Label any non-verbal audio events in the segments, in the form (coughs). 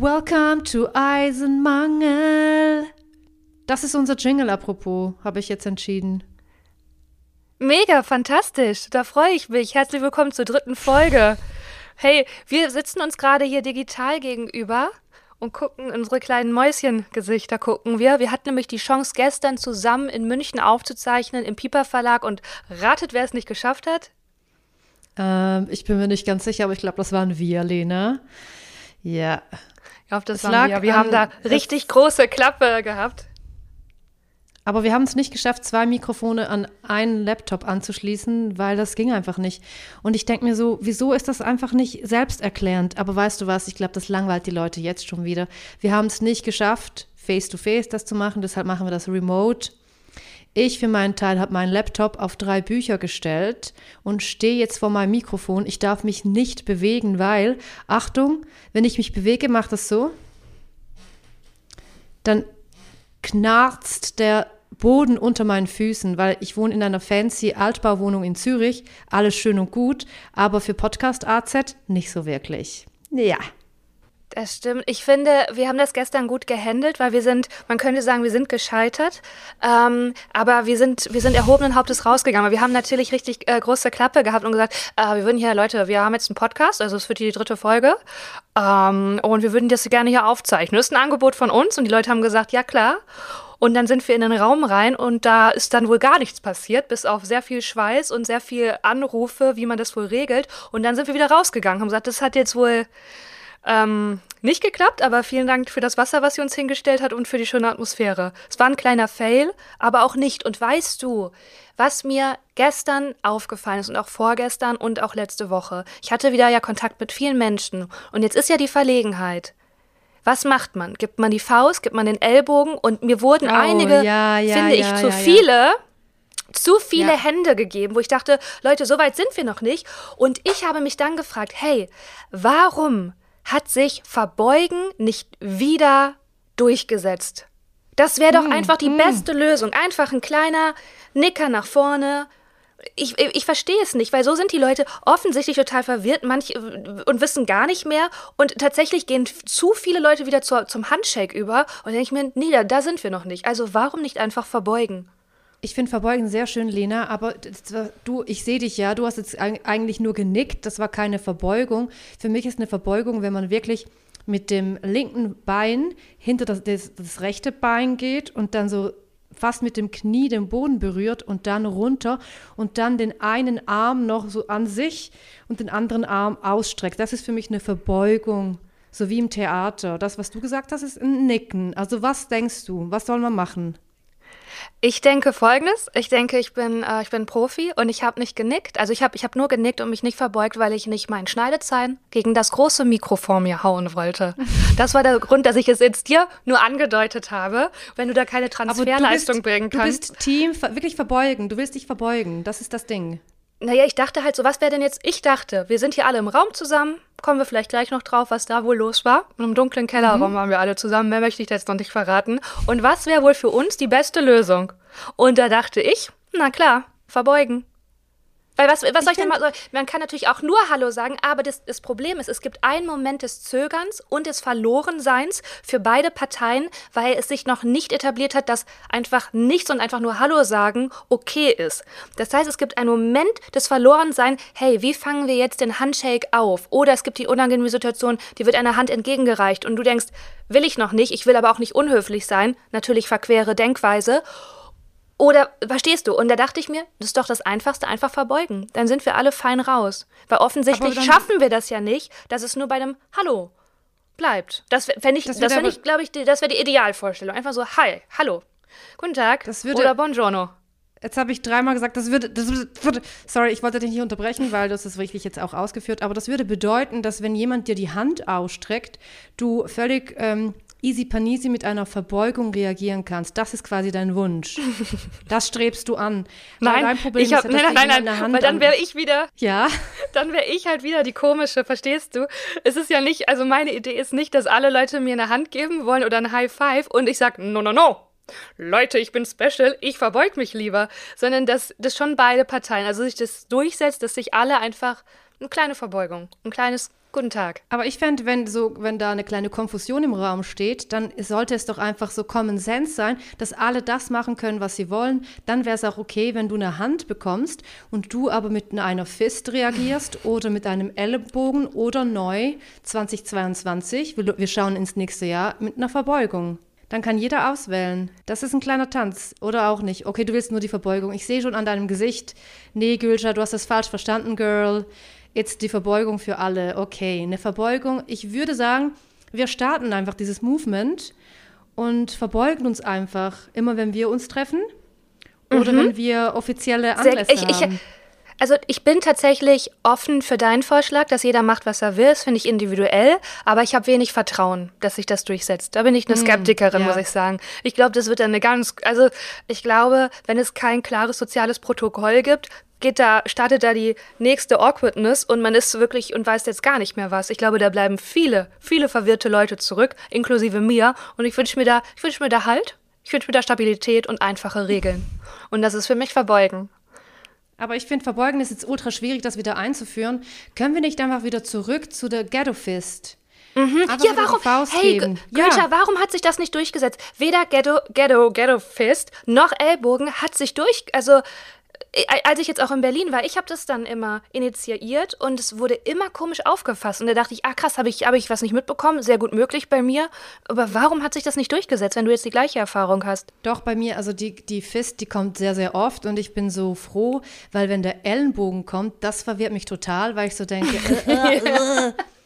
Welcome to Eisenmangel. Das ist unser Jingle, apropos, habe ich jetzt entschieden. Mega, fantastisch. Da freue ich mich. Herzlich willkommen zur dritten Folge. Hey, wir sitzen uns gerade hier digital gegenüber und gucken unsere kleinen Mäuschengesichter gucken wir. Wir hatten nämlich die Chance, gestern zusammen in München aufzuzeichnen im Piper Verlag und ratet, wer es nicht geschafft hat? Ähm, ich bin mir nicht ganz sicher, aber ich glaube, das waren wir, Lena. Ja. Hoffe, das es wir. Wir haben da richtig große Klappe gehabt. Aber wir haben es nicht geschafft, zwei Mikrofone an einen Laptop anzuschließen, weil das ging einfach nicht. Und ich denke mir so, wieso ist das einfach nicht selbsterklärend? Aber weißt du was, ich glaube, das langweilt die Leute jetzt schon wieder. Wir haben es nicht geschafft, face-to-face -face das zu machen, deshalb machen wir das remote. Ich für meinen Teil habe meinen Laptop auf drei Bücher gestellt und stehe jetzt vor meinem Mikrofon. Ich darf mich nicht bewegen, weil, Achtung, wenn ich mich bewege, macht das so. Dann knarzt der Boden unter meinen Füßen, weil ich wohne in einer fancy Altbauwohnung in Zürich. Alles schön und gut, aber für Podcast AZ nicht so wirklich. Ja. Das stimmt. Ich finde, wir haben das gestern gut gehandelt, weil wir sind, man könnte sagen, wir sind gescheitert, ähm, aber wir sind, wir sind erhobenen Hauptes rausgegangen. Wir haben natürlich richtig äh, große Klappe gehabt und gesagt, äh, wir würden hier, Leute, wir haben jetzt einen Podcast, also es wird hier die dritte Folge, ähm, und wir würden das gerne hier aufzeichnen. Das ist ein Angebot von uns und die Leute haben gesagt, ja klar. Und dann sind wir in den Raum rein und da ist dann wohl gar nichts passiert, bis auf sehr viel Schweiß und sehr viel Anrufe, wie man das wohl regelt. Und dann sind wir wieder rausgegangen, haben gesagt, das hat jetzt wohl ähm, nicht geklappt, aber vielen Dank für das Wasser, was sie uns hingestellt hat und für die schöne Atmosphäre. Es war ein kleiner Fail, aber auch nicht. Und weißt du, was mir gestern aufgefallen ist und auch vorgestern und auch letzte Woche? Ich hatte wieder ja Kontakt mit vielen Menschen und jetzt ist ja die Verlegenheit. Was macht man? Gibt man die Faust, gibt man den Ellbogen? Und mir wurden oh, einige, ja, ja, finde ja, ich, zu viele zu viele ja. Hände gegeben, wo ich dachte, Leute, so weit sind wir noch nicht. Und ich habe mich dann gefragt, hey, warum hat sich Verbeugen nicht wieder durchgesetzt? Das wäre doch mm, einfach die mm. beste Lösung. Einfach ein kleiner Nicker nach vorne, ich, ich verstehe es nicht, weil so sind die Leute offensichtlich total verwirrt manch, und wissen gar nicht mehr. Und tatsächlich gehen zu viele Leute wieder zur, zum Handshake über. Und denke ich mir, nee, da, da sind wir noch nicht. Also warum nicht einfach verbeugen? Ich finde Verbeugen sehr schön, Lena, aber du, ich sehe dich ja, du hast jetzt eigentlich nur genickt, das war keine Verbeugung. Für mich ist eine Verbeugung, wenn man wirklich mit dem linken Bein hinter das, das, das rechte Bein geht und dann so fast mit dem Knie den Boden berührt und dann runter und dann den einen Arm noch so an sich und den anderen Arm ausstreckt. Das ist für mich eine Verbeugung, so wie im Theater. Das, was du gesagt hast, ist ein Nicken. Also was denkst du? Was soll man machen? Ich denke folgendes. Ich denke, ich bin, äh, ich bin Profi und ich habe nicht genickt. Also ich habe ich hab nur genickt und mich nicht verbeugt, weil ich nicht meinen Schneidezahn gegen das große Mikro vor mir hauen wollte. (laughs) Das war der Grund, dass ich es jetzt dir nur angedeutet habe, wenn du da keine Transferleistung bringen kannst. Du bist Team, wirklich verbeugen. Du willst dich verbeugen. Das ist das Ding. Naja, ich dachte halt so, was wäre denn jetzt? Ich dachte, wir sind hier alle im Raum zusammen. Kommen wir vielleicht gleich noch drauf, was da wohl los war. In einem dunklen Kellerraum mhm. waren wir alle zusammen. Mehr möchte ich jetzt noch nicht verraten. Und was wäre wohl für uns die beste Lösung? Und da dachte ich, na klar, verbeugen. Weil was, was soll ich denn mal Man kann natürlich auch nur Hallo sagen, aber das, das Problem ist, es gibt einen Moment des Zögerns und des Verlorenseins für beide Parteien, weil es sich noch nicht etabliert hat, dass einfach nichts und einfach nur Hallo sagen okay ist. Das heißt, es gibt einen Moment des Verlorenseins, hey, wie fangen wir jetzt den Handshake auf? Oder es gibt die unangenehme Situation, die wird einer Hand entgegengereicht und du denkst, will ich noch nicht, ich will aber auch nicht unhöflich sein, natürlich verquere Denkweise. Oder verstehst du? Und da dachte ich mir, das ist doch das Einfachste, einfach verbeugen. Dann sind wir alle fein raus. Weil offensichtlich schaffen wir das ja nicht, dass es nur bei einem Hallo bleibt. Das fände ich, das, das fänd ich, glaube ich, das wäre die Idealvorstellung. Einfach so, hi, hallo, guten Tag das würde, oder buongiorno. Jetzt habe ich dreimal gesagt, das würde, das würde, sorry, ich wollte dich nicht unterbrechen, weil das ist wirklich jetzt auch ausgeführt, aber das würde bedeuten, dass wenn jemand dir die Hand ausstreckt, du völlig ähm, easy panisi mit einer Verbeugung reagieren kannst. Das ist quasi dein Wunsch. (laughs) Das strebst du an. Nein, dein Problem ich hab, ist, nein, nein, nein, nein, weil dann wäre ich wieder. Ja. (laughs) Dann wäre ich halt wieder die komische, verstehst du? Es ist ja nicht, also meine Idee ist nicht, dass alle Leute mir eine Hand geben wollen oder ein High Five und ich sage, no, no, no. Leute, ich bin special, ich verbeug mich lieber, sondern dass das schon beide Parteien, also sich das durchsetzt, dass sich alle einfach eine kleine Verbeugung, ein kleines Guten Tag. Aber ich fände, wenn so, wenn da eine kleine Konfusion im Raum steht, dann sollte es doch einfach so Common Sense sein, dass alle das machen können, was sie wollen. Dann wäre es auch okay, wenn du eine Hand bekommst und du aber mit einer Fist reagierst (laughs) oder mit einem Ellenbogen oder neu 2022, wir, wir schauen ins nächste Jahr, mit einer Verbeugung. Dann kann jeder auswählen. Das ist ein kleiner Tanz. Oder auch nicht. Okay, du willst nur die Verbeugung. Ich sehe schon an deinem Gesicht. Nee, Gülscha, du hast das falsch verstanden, Girl. Jetzt die Verbeugung für alle. Okay, eine Verbeugung. Ich würde sagen, wir starten einfach dieses Movement und verbeugen uns einfach, immer wenn wir uns treffen oder mhm. wenn wir offizielle Anlässe ich, haben. Ich, also ich bin tatsächlich offen für deinen Vorschlag, dass jeder macht, was er will. Das finde ich individuell, aber ich habe wenig Vertrauen, dass sich das durchsetzt. Da bin ich eine hm, Skeptikerin, mm, ja. muss ich sagen. Ich glaube, das wird eine ganz, also ich glaube, wenn es kein klares soziales Protokoll gibt, geht da, startet da die nächste Awkwardness und man ist wirklich und weiß jetzt gar nicht mehr was. Ich glaube, da bleiben viele, viele verwirrte Leute zurück, inklusive mir. Und ich wünsche mir da, ich wünsche mir da Halt, ich wünsche mir da Stabilität und einfache Regeln. Und das ist für mich Verbeugen. Aber ich finde, Verbeugen ist jetzt ultra schwierig, das wieder einzuführen. Können wir nicht einfach wieder zurück zu der Ghetto Fist? Mhm. Ja, warum? Hey, Gülscha, ja. warum hat sich das nicht durchgesetzt? Weder Ghetto, Ghetto, Ghetto Fist noch Ellbogen hat sich durch, also als ich jetzt auch in Berlin war, ich habe das dann immer initiiert und es wurde immer komisch aufgefasst. Und da dachte ich, ah krass, habe ich, hab ich was nicht mitbekommen? Sehr gut möglich bei mir. Aber warum hat sich das nicht durchgesetzt, wenn du jetzt die gleiche Erfahrung hast? Doch, bei mir, also die, die Fist, die kommt sehr, sehr oft und ich bin so froh, weil wenn der Ellenbogen kommt, das verwirrt mich total, weil ich so denke, (laughs) äh, äh, äh. (laughs)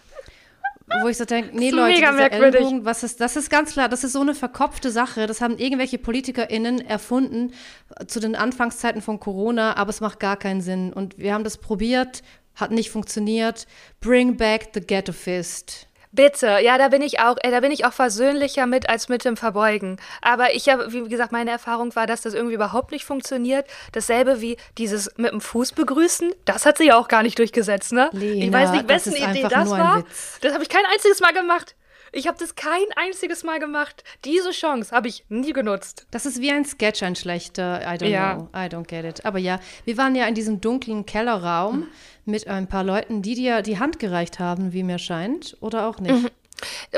wo ich so denke, nee Leute, merkwürdig. Ellenbogen, was ist, das ist ganz klar, das ist so eine verkopfte Sache. Das haben irgendwelche PolitikerInnen erfunden zu den Anfangszeiten von Corona, aber es macht gar keinen Sinn. Und wir haben das probiert, hat nicht funktioniert. Bring back the ghetto fist. Bitte, ja, da bin ich auch, äh, da bin ich auch versöhnlicher mit als mit dem Verbeugen. Aber ich habe, wie gesagt, meine Erfahrung war, dass das irgendwie überhaupt nicht funktioniert. Dasselbe wie dieses mit dem Fuß begrüßen, das hat sich auch gar nicht durchgesetzt, ne? Lena, ich weiß nicht, wessen Idee das war. Das habe ich kein einziges Mal gemacht. Ich habe das kein einziges Mal gemacht. Diese Chance habe ich nie genutzt. Das ist wie ein Sketch, ein schlechter. I don't ja. know. I don't get it. Aber ja, wir waren ja in diesem dunklen Kellerraum. Mit ein paar Leuten, die dir die Hand gereicht haben, wie mir scheint, oder auch nicht. Mhm.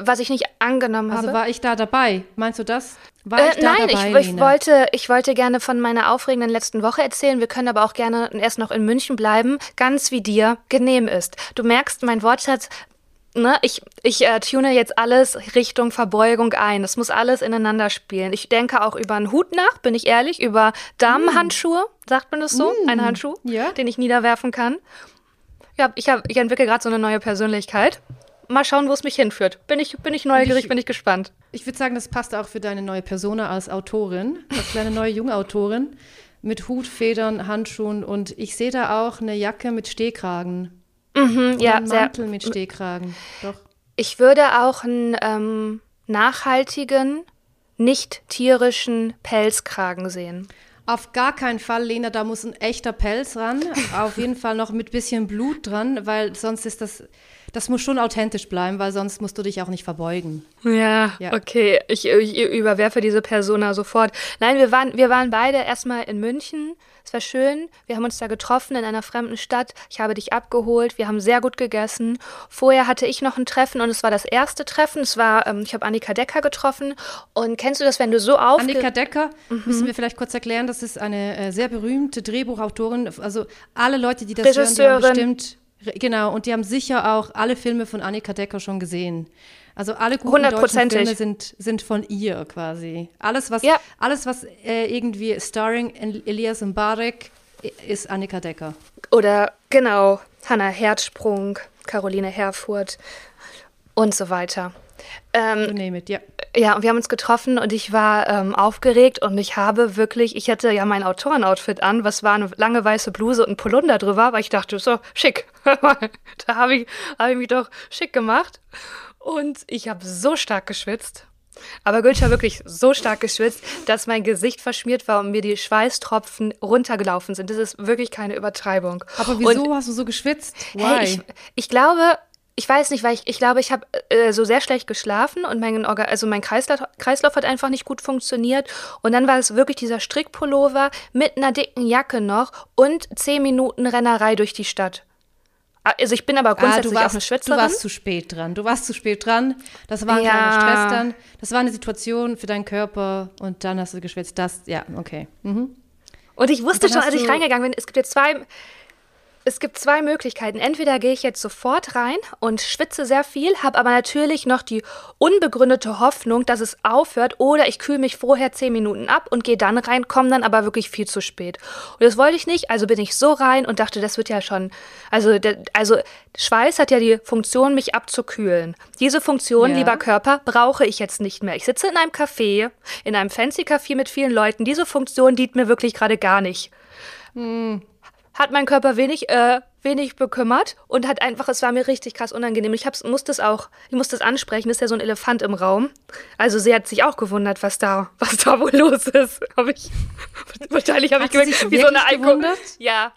Was ich nicht angenommen also habe. Also war ich da dabei? Meinst du das? War äh, ich da nein, dabei, ich, ich, wollte, ich wollte gerne von meiner aufregenden letzten Woche erzählen. Wir können aber auch gerne erst noch in München bleiben, ganz wie dir genehm ist. Du merkst, mein Wortschatz ne, ich, ich äh, tune jetzt alles Richtung Verbeugung ein. Das muss alles ineinander spielen. Ich denke auch über einen Hut nach, bin ich ehrlich, über Damenhandschuhe, mm. sagt man das so? Mm. Ein Handschuh, ja. den ich niederwerfen kann. Ja, ich, hab, ich entwickle gerade so eine neue Persönlichkeit. Mal schauen, wo es mich hinführt. Bin ich, bin ich neugierig, ich, bin ich gespannt. Ich würde sagen, das passt auch für deine neue Persona als Autorin, als kleine neue junge Autorin mit Hut, Federn, Handschuhen und ich sehe da auch eine Jacke mit Stehkragen. Mhm, ja, einen Mantel sehr, mit Stehkragen. Doch. Ich würde auch einen ähm, nachhaltigen, nicht tierischen Pelzkragen sehen. Auf gar keinen Fall, Lena, da muss ein echter Pelz ran. Auf jeden Fall noch mit bisschen Blut dran, weil sonst ist das, das muss schon authentisch bleiben, weil sonst musst du dich auch nicht verbeugen. Ja, ja. okay. Ich, ich, überwerfe diese Persona sofort. Nein, wir waren, wir waren beide erstmal in München es war schön. Wir haben uns da getroffen in einer fremden Stadt. Ich habe dich abgeholt. Wir haben sehr gut gegessen. Vorher hatte ich noch ein Treffen und es war das erste Treffen. Es war, ähm, ich habe Annika Decker getroffen. Und kennst du das, wenn du so auf Annika Decker mhm. müssen wir vielleicht kurz erklären. Das ist eine äh, sehr berühmte Drehbuchautorin. Also alle Leute, die das hören, die haben bestimmt genau und die haben sicher auch alle Filme von Annika Decker schon gesehen. Also alle guten deutschen Filme sind, sind von ihr quasi. Alles, was, ja. alles, was äh, irgendwie starring Elias Mbarek ist Annika Decker. Oder genau, Hannah Herzsprung, Caroline Herfurth und so weiter. Ähm, name it, ja. Ja, und wir haben uns getroffen und ich war ähm, aufgeregt und ich habe wirklich, ich hatte ja mein Autorenoutfit an, was war eine lange weiße Bluse und ein Polunder drüber, weil ich dachte, so, schick. (laughs) da habe ich, hab ich mich doch schick gemacht. Und ich habe so stark geschwitzt. Aber Gülscha wirklich so stark geschwitzt, dass mein Gesicht verschmiert war und mir die Schweißtropfen runtergelaufen sind. Das ist wirklich keine Übertreibung. Aber wieso und, hast du so geschwitzt? Hey, ich, ich glaube, ich weiß nicht, weil ich, ich glaube, ich habe äh, so sehr schlecht geschlafen und mein, Orga also mein Kreislauf, Kreislauf hat einfach nicht gut funktioniert. Und dann war es wirklich dieser Strickpullover mit einer dicken Jacke noch und zehn Minuten Rennerei durch die Stadt. Also ich bin aber grundsätzlich ah, warst, auch eine Schwitzerin. Du warst zu spät dran. Du warst zu spät dran. Das war ein ja. kleiner Stress dann. Das war eine Situation für deinen Körper und dann hast du geschwitzt. Das, ja, okay. Mhm. Und ich wusste und schon, als ich reingegangen bin, es gibt jetzt zwei, es gibt zwei Möglichkeiten. Entweder gehe ich jetzt sofort rein und schwitze sehr viel, habe aber natürlich noch die unbegründete Hoffnung, dass es aufhört, oder ich kühle mich vorher zehn Minuten ab und gehe dann rein, komme dann aber wirklich viel zu spät. Und das wollte ich nicht, also bin ich so rein und dachte, das wird ja schon. Also, der, also Schweiß hat ja die Funktion, mich abzukühlen. Diese Funktion, ja. lieber Körper, brauche ich jetzt nicht mehr. Ich sitze in einem Café, in einem fancy Café mit vielen Leuten. Diese Funktion dient mir wirklich gerade gar nicht. Hm hat mein Körper wenig, äh, wenig bekümmert und hat einfach, es war mir richtig krass unangenehm. Ich hab's, musste es auch, ich musste es ansprechen, ist ja so ein Elefant im Raum. Also sie hat sich auch gewundert, was da, (laughs) was da wohl los ist. Hab ich, (laughs) wahrscheinlich habe ich gemerkt, wie so eine Alko. Ja.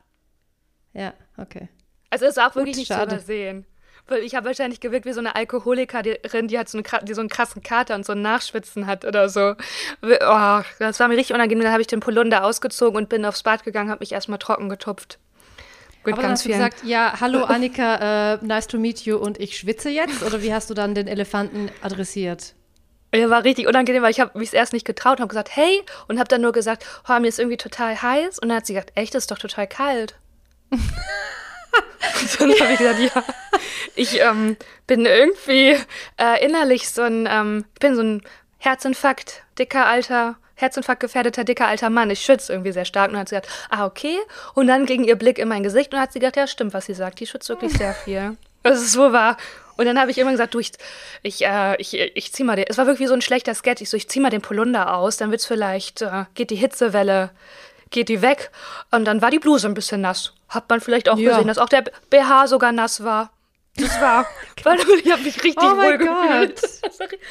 Ja, okay. Also es war auch wirklich nicht schade. zu übersehen. Weil ich habe wahrscheinlich gewirkt wie so eine Alkoholikerin, die, hat so eine, die so einen krassen Kater und so ein Nachschwitzen hat oder so. Oh, das war mir richtig unangenehm. Dann habe ich den Polunder ausgezogen und bin aufs Bad gegangen, habe mich erstmal trocken getupft. Gut, Aber dann hast du gesagt, ja, hallo Annika, uh, nice to meet you und ich schwitze jetzt? Oder wie hast du dann den Elefanten adressiert? Ja, war richtig unangenehm, weil ich habe mich erst nicht getraut habe gesagt, hey, und habe dann nur gesagt, oh, mir ist irgendwie total heiß. Und dann hat sie gesagt, echt, das ist doch total kalt. (laughs) (laughs) dann habe ich gesagt, ja, ich ähm, bin irgendwie äh, innerlich so ein, ähm, bin so ein Herzinfarkt, dicker alter, Herzinfarkt gefährdeter, dicker alter Mann. Ich schütze irgendwie sehr stark. Und dann hat sie gesagt, ah, okay. Und dann ging ihr Blick in mein Gesicht und hat sie gesagt, ja, stimmt, was sie sagt. Die schützt wirklich sehr viel. Das ist so wahr. Und dann habe ich immer gesagt, du, ich, ich, äh, ich, ich zieh mal den, es war wirklich so ein schlechter Sketch. Ich so, ich zieh mal den Polunder aus, dann wird's vielleicht, äh, geht die Hitzewelle, geht die weg. Und dann war die Bluse ein bisschen nass. Hat man vielleicht auch ja. gesehen, dass auch der BH sogar nass war. Das war, (laughs) (laughs) weil ich habe mich richtig oh wohl gefühlt.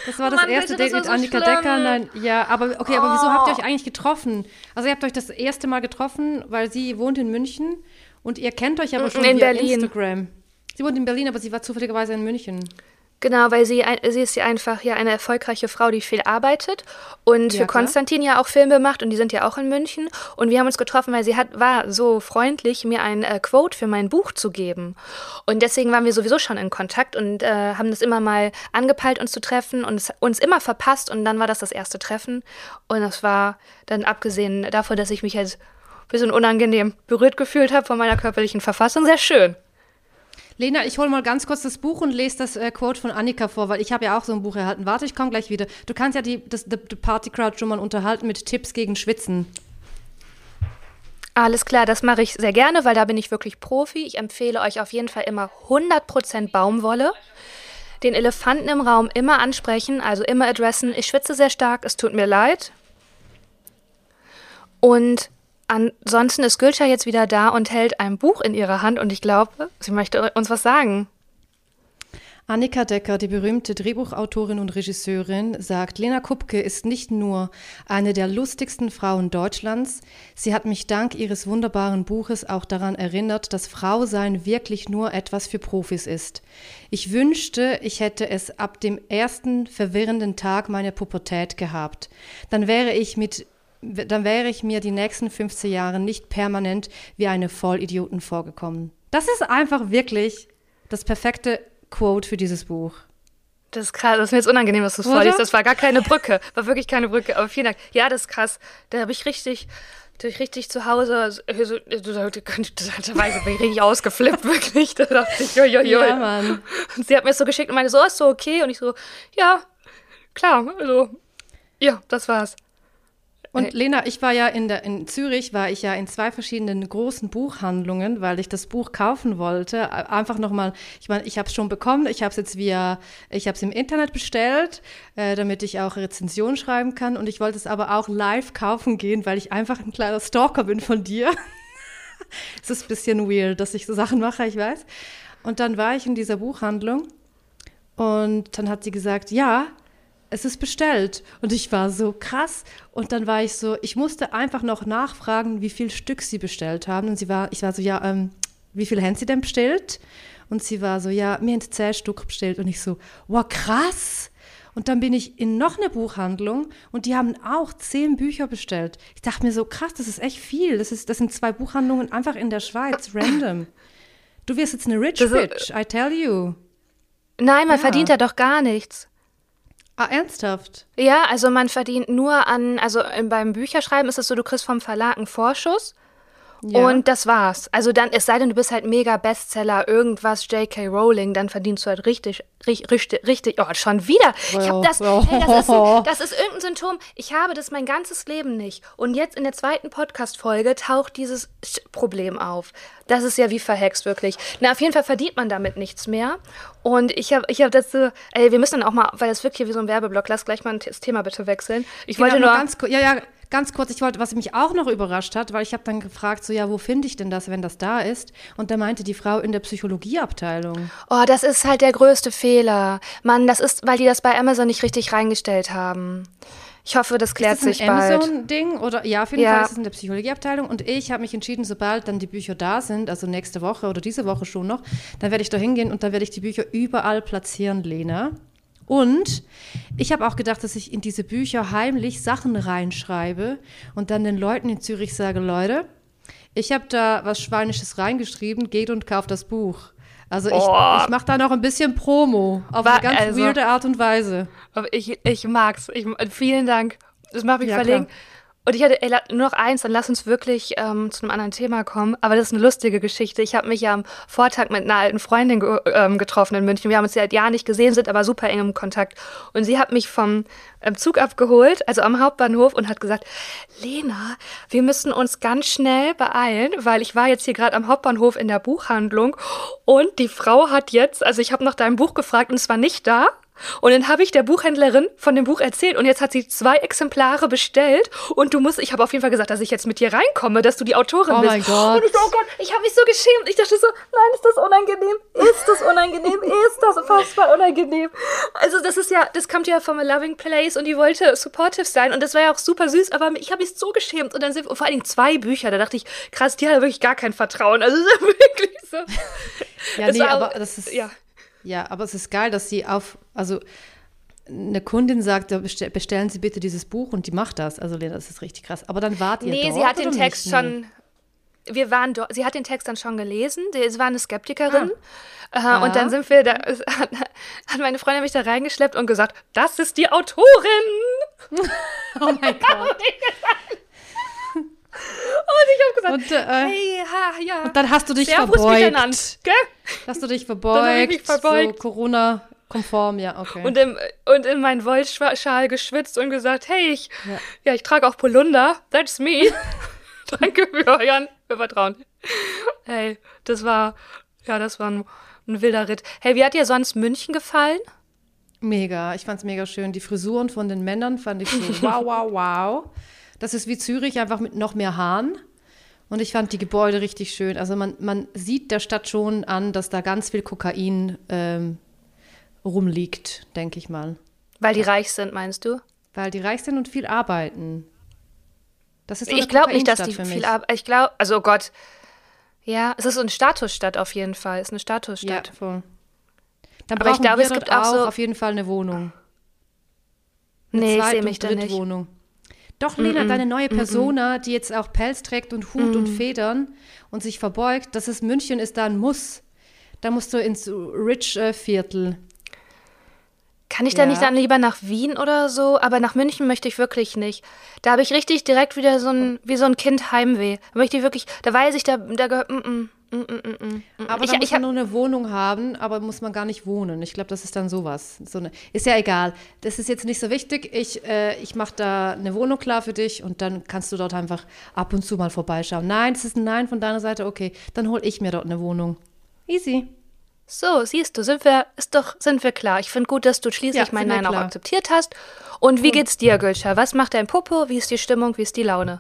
Das war (laughs) das Mann, erste Date mit so Annika schlimm. Decker. Nein, ja, aber okay, aber oh. wieso habt ihr euch eigentlich getroffen? Also ihr habt euch das erste Mal getroffen, weil sie wohnt in München und ihr kennt euch aber schon in via Berlin. Instagram. Sie wohnt in Berlin, aber sie war zufälligerweise in München. Genau, weil sie, sie ist ja einfach ja eine erfolgreiche Frau, die viel arbeitet und ja, für Konstantin ja auch Filme macht und die sind ja auch in München. Und wir haben uns getroffen, weil sie hat war so freundlich, mir ein äh, Quote für mein Buch zu geben. Und deswegen waren wir sowieso schon in Kontakt und äh, haben das immer mal angepeilt, uns zu treffen und es, uns immer verpasst. Und dann war das das erste Treffen. Und es war dann abgesehen davon, dass ich mich jetzt ein bisschen unangenehm berührt gefühlt habe von meiner körperlichen Verfassung, sehr schön. Lena, ich hole mal ganz kurz das Buch und lese das äh, Quote von Annika vor, weil ich habe ja auch so ein Buch erhalten. Warte, ich komme gleich wieder. Du kannst ja die, das, die, Party Crowd schon mal unterhalten mit Tipps gegen Schwitzen. Alles klar, das mache ich sehr gerne, weil da bin ich wirklich Profi. Ich empfehle euch auf jeden Fall immer 100% Baumwolle. Den Elefanten im Raum immer ansprechen, also immer adressen. Ich schwitze sehr stark, es tut mir leid. Und Ansonsten ist Gülscha jetzt wieder da und hält ein Buch in ihrer Hand und ich glaube, sie möchte uns was sagen. Annika Decker, die berühmte Drehbuchautorin und Regisseurin, sagt, Lena Kupke ist nicht nur eine der lustigsten Frauen Deutschlands, sie hat mich dank ihres wunderbaren Buches auch daran erinnert, dass Frausein wirklich nur etwas für Profis ist. Ich wünschte, ich hätte es ab dem ersten verwirrenden Tag meiner Pubertät gehabt. Dann wäre ich mit dann wäre ich mir die nächsten 15 Jahre nicht permanent wie eine Vollidioten vorgekommen. Das ist einfach wirklich das perfekte Quote für dieses Buch. Das ist krass, das ist mir jetzt unangenehm, dass du es vorliest. Das war gar keine Brücke, war wirklich keine Brücke, aber vielen Dank. Ja, das ist krass. Da habe ich richtig, da ich richtig zu Hause, so, so, da bin ich richtig ausgeflippt, (laughs) wirklich. Da dachte ich, joi, Ja, Mann. Und sie hat mir das so geschickt und meinte so, ist so okay? Und ich so, ja, klar, also, ja, das war's. Und Lena, ich war ja in, der, in Zürich, war ich ja in zwei verschiedenen großen Buchhandlungen, weil ich das Buch kaufen wollte. Einfach nochmal, ich meine, ich habe es schon bekommen, ich habe es jetzt via, ich habe es im Internet bestellt, äh, damit ich auch Rezensionen schreiben kann. Und ich wollte es aber auch live kaufen gehen, weil ich einfach ein kleiner Stalker bin von dir. (laughs) es ist ein bisschen weird, dass ich so Sachen mache, ich weiß. Und dann war ich in dieser Buchhandlung und dann hat sie gesagt, ja, es ist bestellt. Und ich war so krass. Und dann war ich so, ich musste einfach noch nachfragen, wie viel Stück sie bestellt haben. Und sie war, ich war so, ja, ähm, wie viel haben sie denn bestellt? Und sie war so, ja, mir haben zehn Stück bestellt. Und ich so, wow, krass. Und dann bin ich in noch eine Buchhandlung und die haben auch zehn Bücher bestellt. Ich dachte mir so, krass, das ist echt viel. Das, ist, das sind zwei Buchhandlungen einfach in der Schweiz, (coughs) random. Du wirst jetzt eine Rich Bitch, I tell you. Nein, man ja. verdient da doch gar nichts. Ah, ernsthaft? Ja, also man verdient nur an, also beim Bücherschreiben ist es so, du kriegst vom Verlag einen Vorschuss ja. Und das war's. Also dann, es sei denn, du bist halt mega Bestseller, irgendwas J.K. Rowling, dann verdienst du halt richtig, richtig, richtig, oh, schon wieder. Ich hab das, hey, das ist, (laughs) das ist irgendein Symptom. Ich habe das mein ganzes Leben nicht. Und jetzt in der zweiten Podcast-Folge taucht dieses Problem auf. Das ist ja wie verhext, wirklich. Na, auf jeden Fall verdient man damit nichts mehr. Und ich habe ich hab dazu, ey, wir müssen dann auch mal, weil das wirklich wie so ein Werbeblock, lass gleich mal das Thema bitte wechseln. Ich genau, wollte nur. Ganz, ja, ja, Ganz kurz, ich wollte, was mich auch noch überrascht hat, weil ich habe dann gefragt, so ja, wo finde ich denn das, wenn das da ist? Und da meinte die Frau in der Psychologieabteilung. Oh, das ist halt der größte Fehler. Mann, das ist, weil die das bei Amazon nicht richtig reingestellt haben. Ich hoffe, das klärt ist das sich ein bald. Amazon-Ding oder ja, auf jeden ja. Fall ist es in der Psychologieabteilung. Und ich habe mich entschieden, sobald dann die Bücher da sind, also nächste Woche oder diese Woche schon noch, dann werde ich da hingehen und dann werde ich die Bücher überall platzieren, Lena. Und ich habe auch gedacht, dass ich in diese Bücher heimlich Sachen reinschreibe und dann den Leuten in Zürich sage, Leute, ich habe da was Schweinisches reingeschrieben, geht und kauft das Buch. Also ich, oh. ich mache da noch ein bisschen Promo auf War, eine ganz also, weirde Art und Weise. Ich, ich mag's. Ich, vielen Dank. Das macht mich ja, verlegen. Klar. Und ich hatte, ey, nur noch eins, dann lass uns wirklich ähm, zu einem anderen Thema kommen. Aber das ist eine lustige Geschichte. Ich habe mich ja am Vortag mit einer alten Freundin ge ähm, getroffen in München. Wir haben uns seit Jahren nicht gesehen, sind aber super eng im Kontakt. Und sie hat mich vom ähm, Zug abgeholt, also am Hauptbahnhof, und hat gesagt, Lena, wir müssen uns ganz schnell beeilen, weil ich war jetzt hier gerade am Hauptbahnhof in der Buchhandlung und die Frau hat jetzt, also ich habe nach deinem Buch gefragt und es war nicht da. Und dann habe ich der Buchhändlerin von dem Buch erzählt und jetzt hat sie zwei Exemplare bestellt und du musst, ich habe auf jeden Fall gesagt, dass ich jetzt mit dir reinkomme, dass du die Autorin oh bist. Oh mein Gott. Und ich so, oh Gott, ich habe mich so geschämt. Ich dachte so, nein, ist das unangenehm? Ist das unangenehm? ist das unfassbar unangenehm? Also das ist ja, das kommt ja vom A Loving Place und die wollte supportive sein und das war ja auch super süß, aber ich habe mich so geschämt und dann sind vor allen Dingen zwei Bücher, da dachte ich, krass, die hat wirklich gar kein Vertrauen. Also ist (laughs) ja wirklich so. ja, das nee, aber das ist ja ja, aber es ist geil, dass sie auf, also eine Kundin sagt, bestellen Sie bitte dieses Buch und die macht das. Also Lena, das ist richtig krass. Aber dann wart ihr Nee, dort, sie hat den Text nicht? schon, wir waren dort, sie hat den Text dann schon gelesen, sie war eine Skeptikerin. Ah. Äh, und dann sind wir da, hat, hat meine Freundin mich da reingeschleppt und gesagt, das ist die Autorin. (laughs) oh mein (laughs) Gott. Und ich habe gesagt, und, äh, hey, ha, ja. Und dann hast du dich Servus verbeugt. Miteinander, gell? Hast du dich (laughs) verbeugt, mich verbeugt. so Corona-konform, ja, okay. Und, im, und in meinen Wollschal geschwitzt und gesagt, hey, ich, ja. ja ich trage auch Polunder, that's me. (laughs) Danke für euren Vertrauen. Hey, das war, ja, das war ein, ein wilder Ritt. Hey, wie hat dir sonst München gefallen? Mega, ich fand's mega schön. Die Frisuren von den Männern fand ich so wow, wow, wow. (laughs) Das ist wie Zürich, einfach mit noch mehr Haaren. Und ich fand die Gebäude richtig schön. Also man, man sieht der Stadt schon an, dass da ganz viel Kokain ähm, rumliegt, denke ich mal. Weil die reich sind, meinst du? Weil die reich sind und viel arbeiten. Das ist so ich glaube nicht, dass die viel arbeiten. Ich glaube, also oh Gott. Ja, es ist so eine Statusstadt auf jeden Fall. Es ist eine Statusstadt. Ja, voll. Dann Aber ich glaube, es gibt auch so auf jeden Fall eine Wohnung. Eine nee, ich sehe mich da nicht. Wohnung. Doch, Lena, mm -mm. deine neue Persona, mm die jetzt auch Pelz trägt und Hut und Federn und sich verbeugt, das ist München, ist da ein Muss. Da musst du ins Rich-Viertel. Kann ich ja. da nicht dann lieber nach Wien oder so? Aber nach München möchte ich wirklich nicht. Da habe ich richtig direkt wieder so ein, wie so ein Kind Heimweh. Da möchte ich wirklich, da weiß ich, da, da gehört, mm, Mm, mm, mm, aber ich, muss ich, man nur eine Wohnung haben, aber muss man gar nicht wohnen. Ich glaube, das ist dann sowas. So eine, ist ja egal. Das ist jetzt nicht so wichtig. Ich, äh, ich mache da eine Wohnung klar für dich und dann kannst du dort einfach ab und zu mal vorbeischauen. Nein, das ist ein Nein von deiner Seite. Okay, dann hole ich mir dort eine Wohnung. Easy. So, siehst du, sind wir, ist doch, sind wir klar. Ich finde gut, dass du schließlich ja, mein Nein auch akzeptiert hast. Und wie geht's dir, Gülscha? Was macht dein Popo? Wie ist die Stimmung? Wie ist die Laune?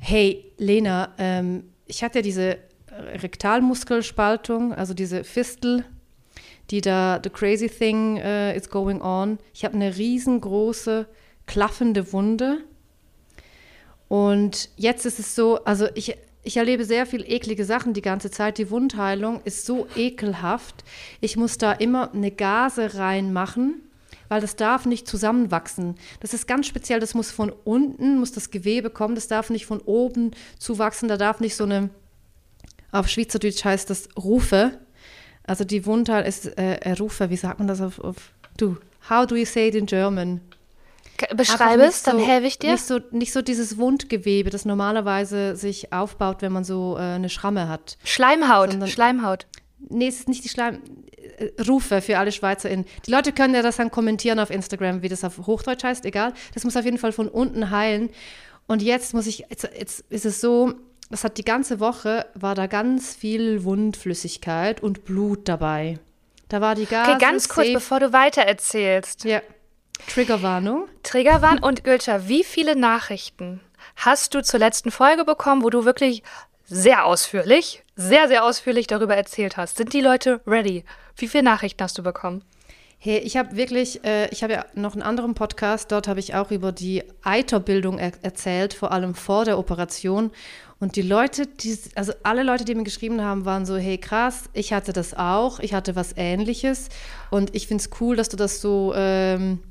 Hey, Lena, ähm, ich hatte diese Rektalmuskelspaltung, also diese Fistel, die da, the crazy thing uh, is going on. Ich habe eine riesengroße, klaffende Wunde. Und jetzt ist es so, also ich, ich erlebe sehr viel eklige Sachen die ganze Zeit. Die Wundheilung ist so ekelhaft. Ich muss da immer eine Gase reinmachen weil das darf nicht zusammenwachsen. Das ist ganz speziell, das muss von unten, muss das Gewebe kommen, das darf nicht von oben zuwachsen, da darf nicht so eine Auf Schweizerdeutsch heißt das Rufe. Also die Wundheil ist äh, Rufe. Wie sagt man das auf, auf du? How do you say it in German? Beschreibe es, so, dann helfe ich dir. Nicht so, nicht so dieses Wundgewebe, das normalerweise sich aufbaut, wenn man so äh, eine Schramme hat. Schleimhaut, sondern, Schleimhaut. Nee, es ist nicht die Schleim. Äh, Rufe für alle SchweizerInnen. Die Leute können ja das dann kommentieren auf Instagram, wie das auf Hochdeutsch heißt, egal. Das muss auf jeden Fall von unten heilen. Und jetzt muss ich, jetzt, jetzt ist es so, das hat die ganze Woche, war da ganz viel Wundflüssigkeit und Blut dabei. Da war die Gase Okay, ganz kurz, bevor du weiter erzählst. Ja. Triggerwarnung. Triggerwarnung. Und Gülscha, wie viele Nachrichten hast du zur letzten Folge bekommen, wo du wirklich sehr ausführlich, sehr, sehr ausführlich darüber erzählt hast? Sind die Leute ready? Wie viele Nachrichten hast du bekommen? Hey, ich habe wirklich, äh, ich habe ja noch einen anderen Podcast, dort habe ich auch über die Eiterbildung er erzählt, vor allem vor der Operation. Und die Leute, die, also alle Leute, die mir geschrieben haben, waren so, hey krass, ich hatte das auch, ich hatte was ähnliches. Und ich finde es cool, dass du das so ähm,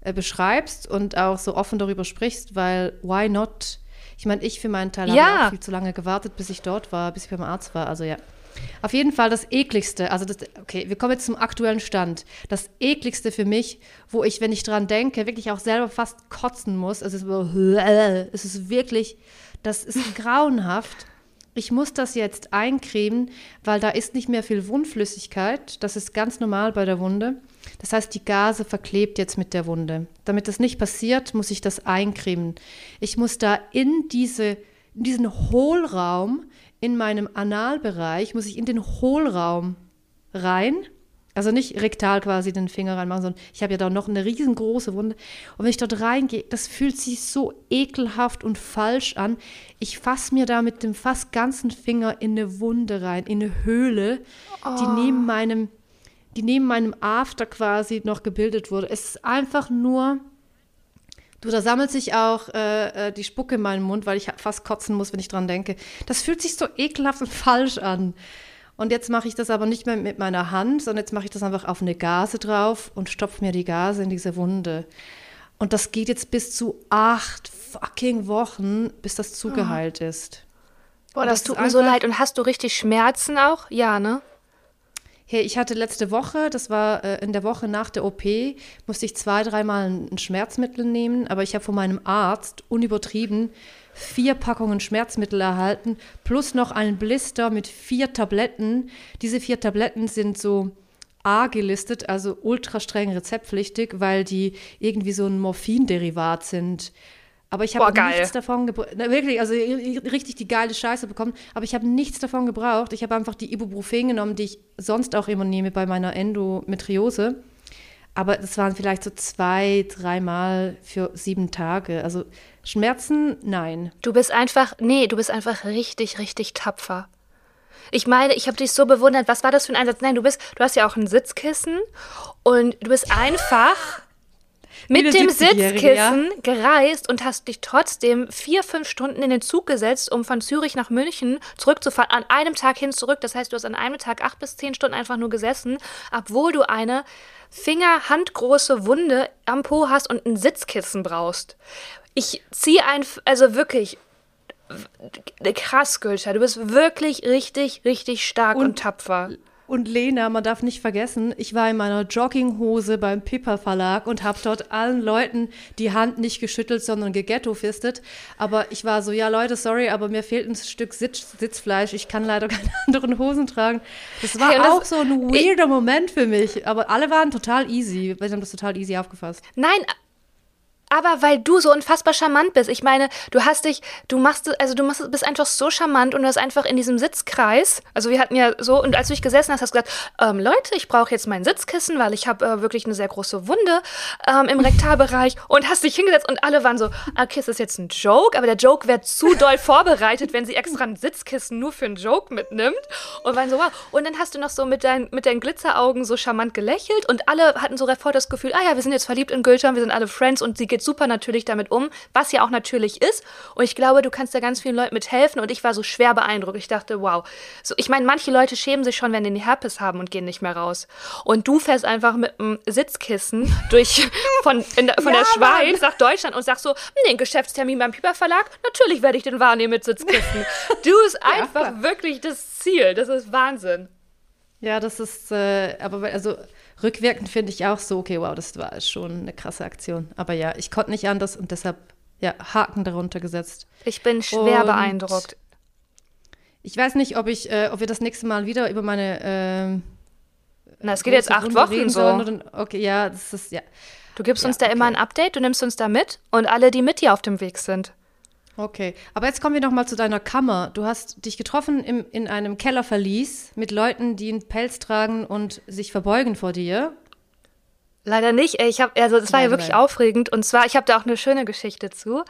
äh, beschreibst und auch so offen darüber sprichst, weil why not? Ich meine, ich für meinen Teil ja. habe auch viel zu lange gewartet, bis ich dort war, bis ich beim Arzt war. Also ja. Auf jeden Fall das ekligste, also das, okay, wir kommen jetzt zum aktuellen Stand. Das ekligste für mich, wo ich, wenn ich dran denke, wirklich auch selber fast kotzen muss. Es ist, (laughs) es ist wirklich, das ist (laughs) grauenhaft. Ich muss das jetzt eincremen, weil da ist nicht mehr viel Wundflüssigkeit. Das ist ganz normal bei der Wunde. Das heißt, die Gase verklebt jetzt mit der Wunde. Damit das nicht passiert, muss ich das eincremen. Ich muss da in, diese, in diesen Hohlraum, in meinem Analbereich, muss ich in den Hohlraum rein. Also nicht rektal quasi den Finger reinmachen, sondern ich habe ja da noch eine riesengroße Wunde. Und wenn ich dort reingehe, das fühlt sich so ekelhaft und falsch an. Ich fasse mir da mit dem fast ganzen Finger in eine Wunde rein, in eine Höhle, oh. die neben meinem die neben meinem After quasi noch gebildet wurde. Es ist einfach nur, du, da sammelt sich auch äh, äh, die Spucke in meinem Mund, weil ich fast kotzen muss, wenn ich dran denke. Das fühlt sich so ekelhaft und falsch an. Und jetzt mache ich das aber nicht mehr mit meiner Hand, sondern jetzt mache ich das einfach auf eine Gase drauf und stopfe mir die Gase in diese Wunde. Und das geht jetzt bis zu acht fucking Wochen, bis das zugeheilt oh. ist. Boah, das, das tut mir so leid. Und hast du richtig Schmerzen auch? Ja, ne? Hey, ich hatte letzte Woche, das war äh, in der Woche nach der OP, musste ich zwei, dreimal ein Schmerzmittel nehmen, aber ich habe von meinem Arzt unübertrieben vier Packungen Schmerzmittel erhalten, plus noch einen Blister mit vier Tabletten. Diese vier Tabletten sind so A gelistet, also ultra streng rezeptpflichtig, weil die irgendwie so ein Morphinderivat sind. Aber ich habe nichts davon gebraucht. Wirklich, also richtig die geile Scheiße bekommen. Aber ich habe nichts davon gebraucht. Ich habe einfach die Ibuprofen genommen, die ich sonst auch immer nehme bei meiner Endometriose. Aber das waren vielleicht so zwei, dreimal für sieben Tage. Also Schmerzen, nein. Du bist einfach, nee, du bist einfach richtig, richtig tapfer. Ich meine, ich habe dich so bewundert. Was war das für ein Einsatz? Nein, du bist, du hast ja auch ein Sitzkissen und du bist einfach (laughs) mit dem Sitzkissen ja? gereist und hast dich trotzdem vier, fünf Stunden in den Zug gesetzt, um von Zürich nach München zurückzufahren, an einem Tag hin zurück. Das heißt, du hast an einem Tag acht bis zehn Stunden einfach nur gesessen, obwohl du eine Fingerhandgroße Wunde am Po hast und ein Sitzkissen brauchst. Ich ziehe ein, also wirklich, krass, Gülscha. Du bist wirklich richtig, richtig stark und, und tapfer. Und Lena, man darf nicht vergessen, ich war in meiner Jogginghose beim Pippa Verlag und habe dort allen Leuten die Hand nicht geschüttelt, sondern gegettofistet. Aber ich war so, ja Leute, sorry, aber mir fehlt ein Stück Sitz Sitzfleisch. Ich kann leider (laughs) keine anderen Hosen tragen. Das war hey, auch das, so ein weirder Moment für mich. Aber alle waren total easy. Wir haben das total easy aufgefasst. Nein, aber weil du so unfassbar charmant bist. Ich meine, du hast dich, du machst, also du machst, bist einfach so charmant und du hast einfach in diesem Sitzkreis, also wir hatten ja so, und als du dich gesessen hast, hast du gesagt, ähm, Leute, ich brauche jetzt mein Sitzkissen, weil ich habe äh, wirklich eine sehr große Wunde ähm, im Rektalbereich (laughs) und hast dich hingesetzt und alle waren so, okay, ist das jetzt ein Joke? Aber der Joke wäre zu doll (laughs) vorbereitet, wenn sie extra ein Sitzkissen nur für einen Joke mitnimmt. Und waren so, wow. Und dann hast du noch so mit, dein, mit deinen Glitzeraugen so charmant gelächelt und alle hatten so sofort das Gefühl, ah ja, wir sind jetzt verliebt in Gülcan, wir sind alle Friends und sie geht super natürlich damit um, was ja auch natürlich ist. Und ich glaube, du kannst da ganz vielen Leuten mithelfen. Und ich war so schwer beeindruckt. Ich dachte, wow. So, ich meine, manche Leute schämen sich schon, wenn die einen Herpes haben und gehen nicht mehr raus. Und du fährst einfach mit einem Sitzkissen durch (laughs) von, der, von ja, der Schweiz Mann. nach Deutschland und sagst so, den Geschäftstermin beim Piper Verlag, natürlich werde ich den wahrnehmen mit Sitzkissen. Du ist (laughs) einfach ja, wirklich das Ziel. Das ist Wahnsinn. Ja, das ist, äh, aber also rückwirkend finde ich auch so, okay, wow, das war schon eine krasse Aktion. Aber ja, ich konnte nicht anders und deshalb, ja, Haken darunter gesetzt. Ich bin schwer und beeindruckt. Ich weiß nicht, ob ich, äh, ob wir das nächste Mal wieder über meine. Äh, Na, es geht jetzt acht Runde Wochen so. Oder, okay, ja, das ist, ja. Du gibst ja, uns da okay. immer ein Update, du nimmst uns da mit und alle, die mit dir auf dem Weg sind. Okay, aber jetzt kommen wir noch mal zu deiner Kammer. Du hast dich getroffen im, in einem Kellerverlies mit Leuten, die einen Pelz tragen und sich verbeugen vor dir. Leider nicht. Ich habe also das war nein, ja wirklich nein. aufregend und zwar ich habe da auch eine schöne Geschichte zu.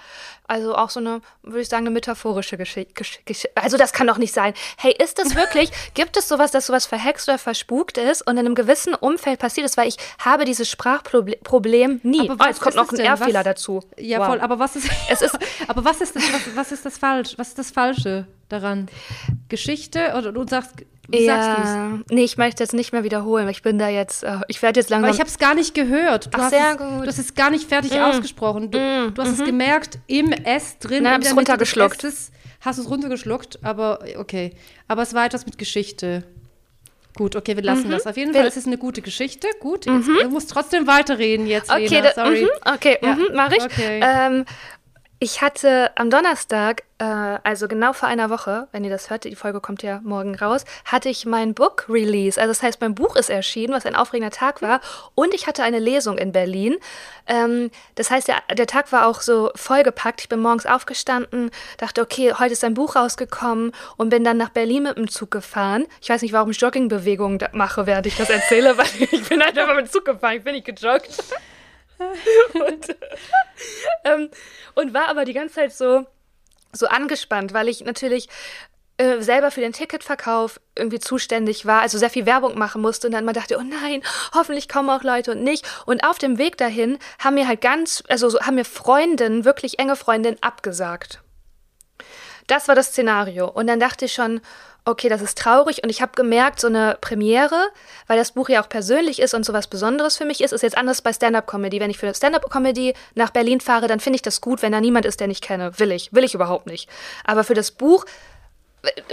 Also auch so eine würde ich sagen eine metaphorische Geschichte. Gesch also das kann doch nicht sein. Hey, ist das wirklich (laughs) gibt es sowas, dass sowas verhext oder verspukt ist und in einem gewissen Umfeld passiert ist, weil ich habe dieses Sprachproblem nie. Aber oh, es kommt noch ein R-Fehler dazu. Ja, wow. voll, aber was ist es ist (laughs) aber was ist das was, was ist das falsch? Was ist das falsche daran? Geschichte oder du sagst wie ja, nee, ich möchte jetzt nicht mehr wiederholen. Ich bin da jetzt, äh, ich werde jetzt langsam. Aber ich habe es gar nicht gehört. Du, Ach, hast sehr es, gut. du hast es gar nicht fertig mm. ausgesprochen. Du, mm. du hast mm -hmm. es mhm. gemerkt im S drin. Na, habe es runtergeschluckt. Esses, hast es runtergeschluckt, aber okay. Aber es war etwas mit Geschichte. Gut, okay, wir lassen -hmm. das. Auf jeden Fall ist es eine gute Geschichte. Gut, jetzt, -hmm. du musst trotzdem weiterreden jetzt, okay, Lena. Sorry. -hmm. Okay, ja. -hmm, mach ich. Okay. Ähm, ich hatte am Donnerstag, äh, also genau vor einer Woche, wenn ihr das hört, die Folge kommt ja morgen raus, hatte ich mein Book Release. Also das heißt, mein Buch ist erschienen, was ein aufregender Tag war. Und ich hatte eine Lesung in Berlin. Ähm, das heißt, der, der Tag war auch so vollgepackt. Ich bin morgens aufgestanden, dachte, okay, heute ist ein Buch rausgekommen und bin dann nach Berlin mit dem Zug gefahren. Ich weiß nicht, warum ich Joggingbewegungen mache, während ich das erzähle, (laughs) weil ich bin halt einfach mit dem Zug gefahren, ich bin nicht gejoggt. (laughs) und, ähm, und war aber die ganze Zeit so, so angespannt, weil ich natürlich äh, selber für den Ticketverkauf irgendwie zuständig war, also sehr viel Werbung machen musste und dann mal dachte, oh nein, hoffentlich kommen auch Leute und nicht. Und auf dem Weg dahin haben mir halt ganz, also so, haben mir Freundinnen, wirklich enge Freundinnen abgesagt. Das war das Szenario. Und dann dachte ich schon, okay, das ist traurig und ich habe gemerkt, so eine Premiere, weil das Buch ja auch persönlich ist und so was Besonderes für mich ist, ist jetzt anders bei Stand-up-Comedy. Wenn ich für Stand-up-Comedy nach Berlin fahre, dann finde ich das gut, wenn da niemand ist, den ich kenne. Will ich, will ich überhaupt nicht. Aber für das Buch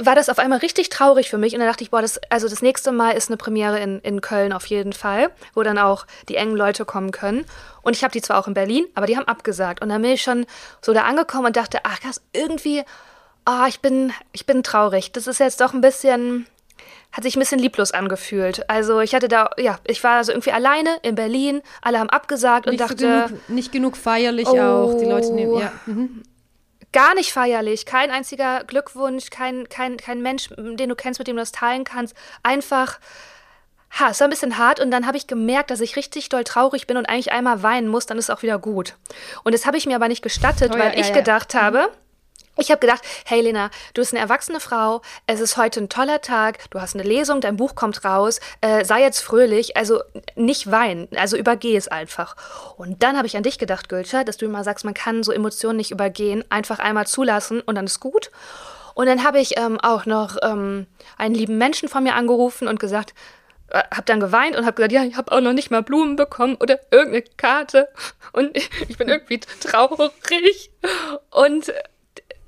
war das auf einmal richtig traurig für mich und dann dachte ich, boah, das, also das nächste Mal ist eine Premiere in, in Köln auf jeden Fall, wo dann auch die engen Leute kommen können. Und ich habe die zwar auch in Berlin, aber die haben abgesagt. Und dann bin ich schon so da angekommen und dachte, ach krass, irgendwie oh, ich bin, ich bin traurig. Das ist jetzt doch ein bisschen, hat sich ein bisschen lieblos angefühlt. Also ich hatte da, ja, ich war so irgendwie alleine in Berlin, alle haben abgesagt nicht und dachte. So genug, nicht genug feierlich oh, auch, die Leute nehmen, ja. Mhm. Gar nicht feierlich, kein einziger Glückwunsch, kein, kein, kein Mensch, den du kennst, mit dem du das teilen kannst. Einfach, ha, es war ein bisschen hart und dann habe ich gemerkt, dass ich richtig doll traurig bin und eigentlich einmal weinen muss, dann ist es auch wieder gut. Und das habe ich mir aber nicht gestattet, oh, weil ja, ich ja, gedacht ja. habe, mhm. Ich habe gedacht, hey Lena, du bist eine erwachsene Frau, es ist heute ein toller Tag, du hast eine Lesung, dein Buch kommt raus, äh, sei jetzt fröhlich, also nicht weinen, also übergeh es einfach. Und dann habe ich an dich gedacht, Gülscher, dass du immer sagst, man kann so Emotionen nicht übergehen, einfach einmal zulassen und dann ist gut. Und dann habe ich ähm, auch noch ähm, einen lieben Menschen von mir angerufen und gesagt, äh, habe dann geweint und habe gesagt, ja, ich habe auch noch nicht mal Blumen bekommen oder irgendeine Karte und (laughs) ich bin irgendwie traurig. Und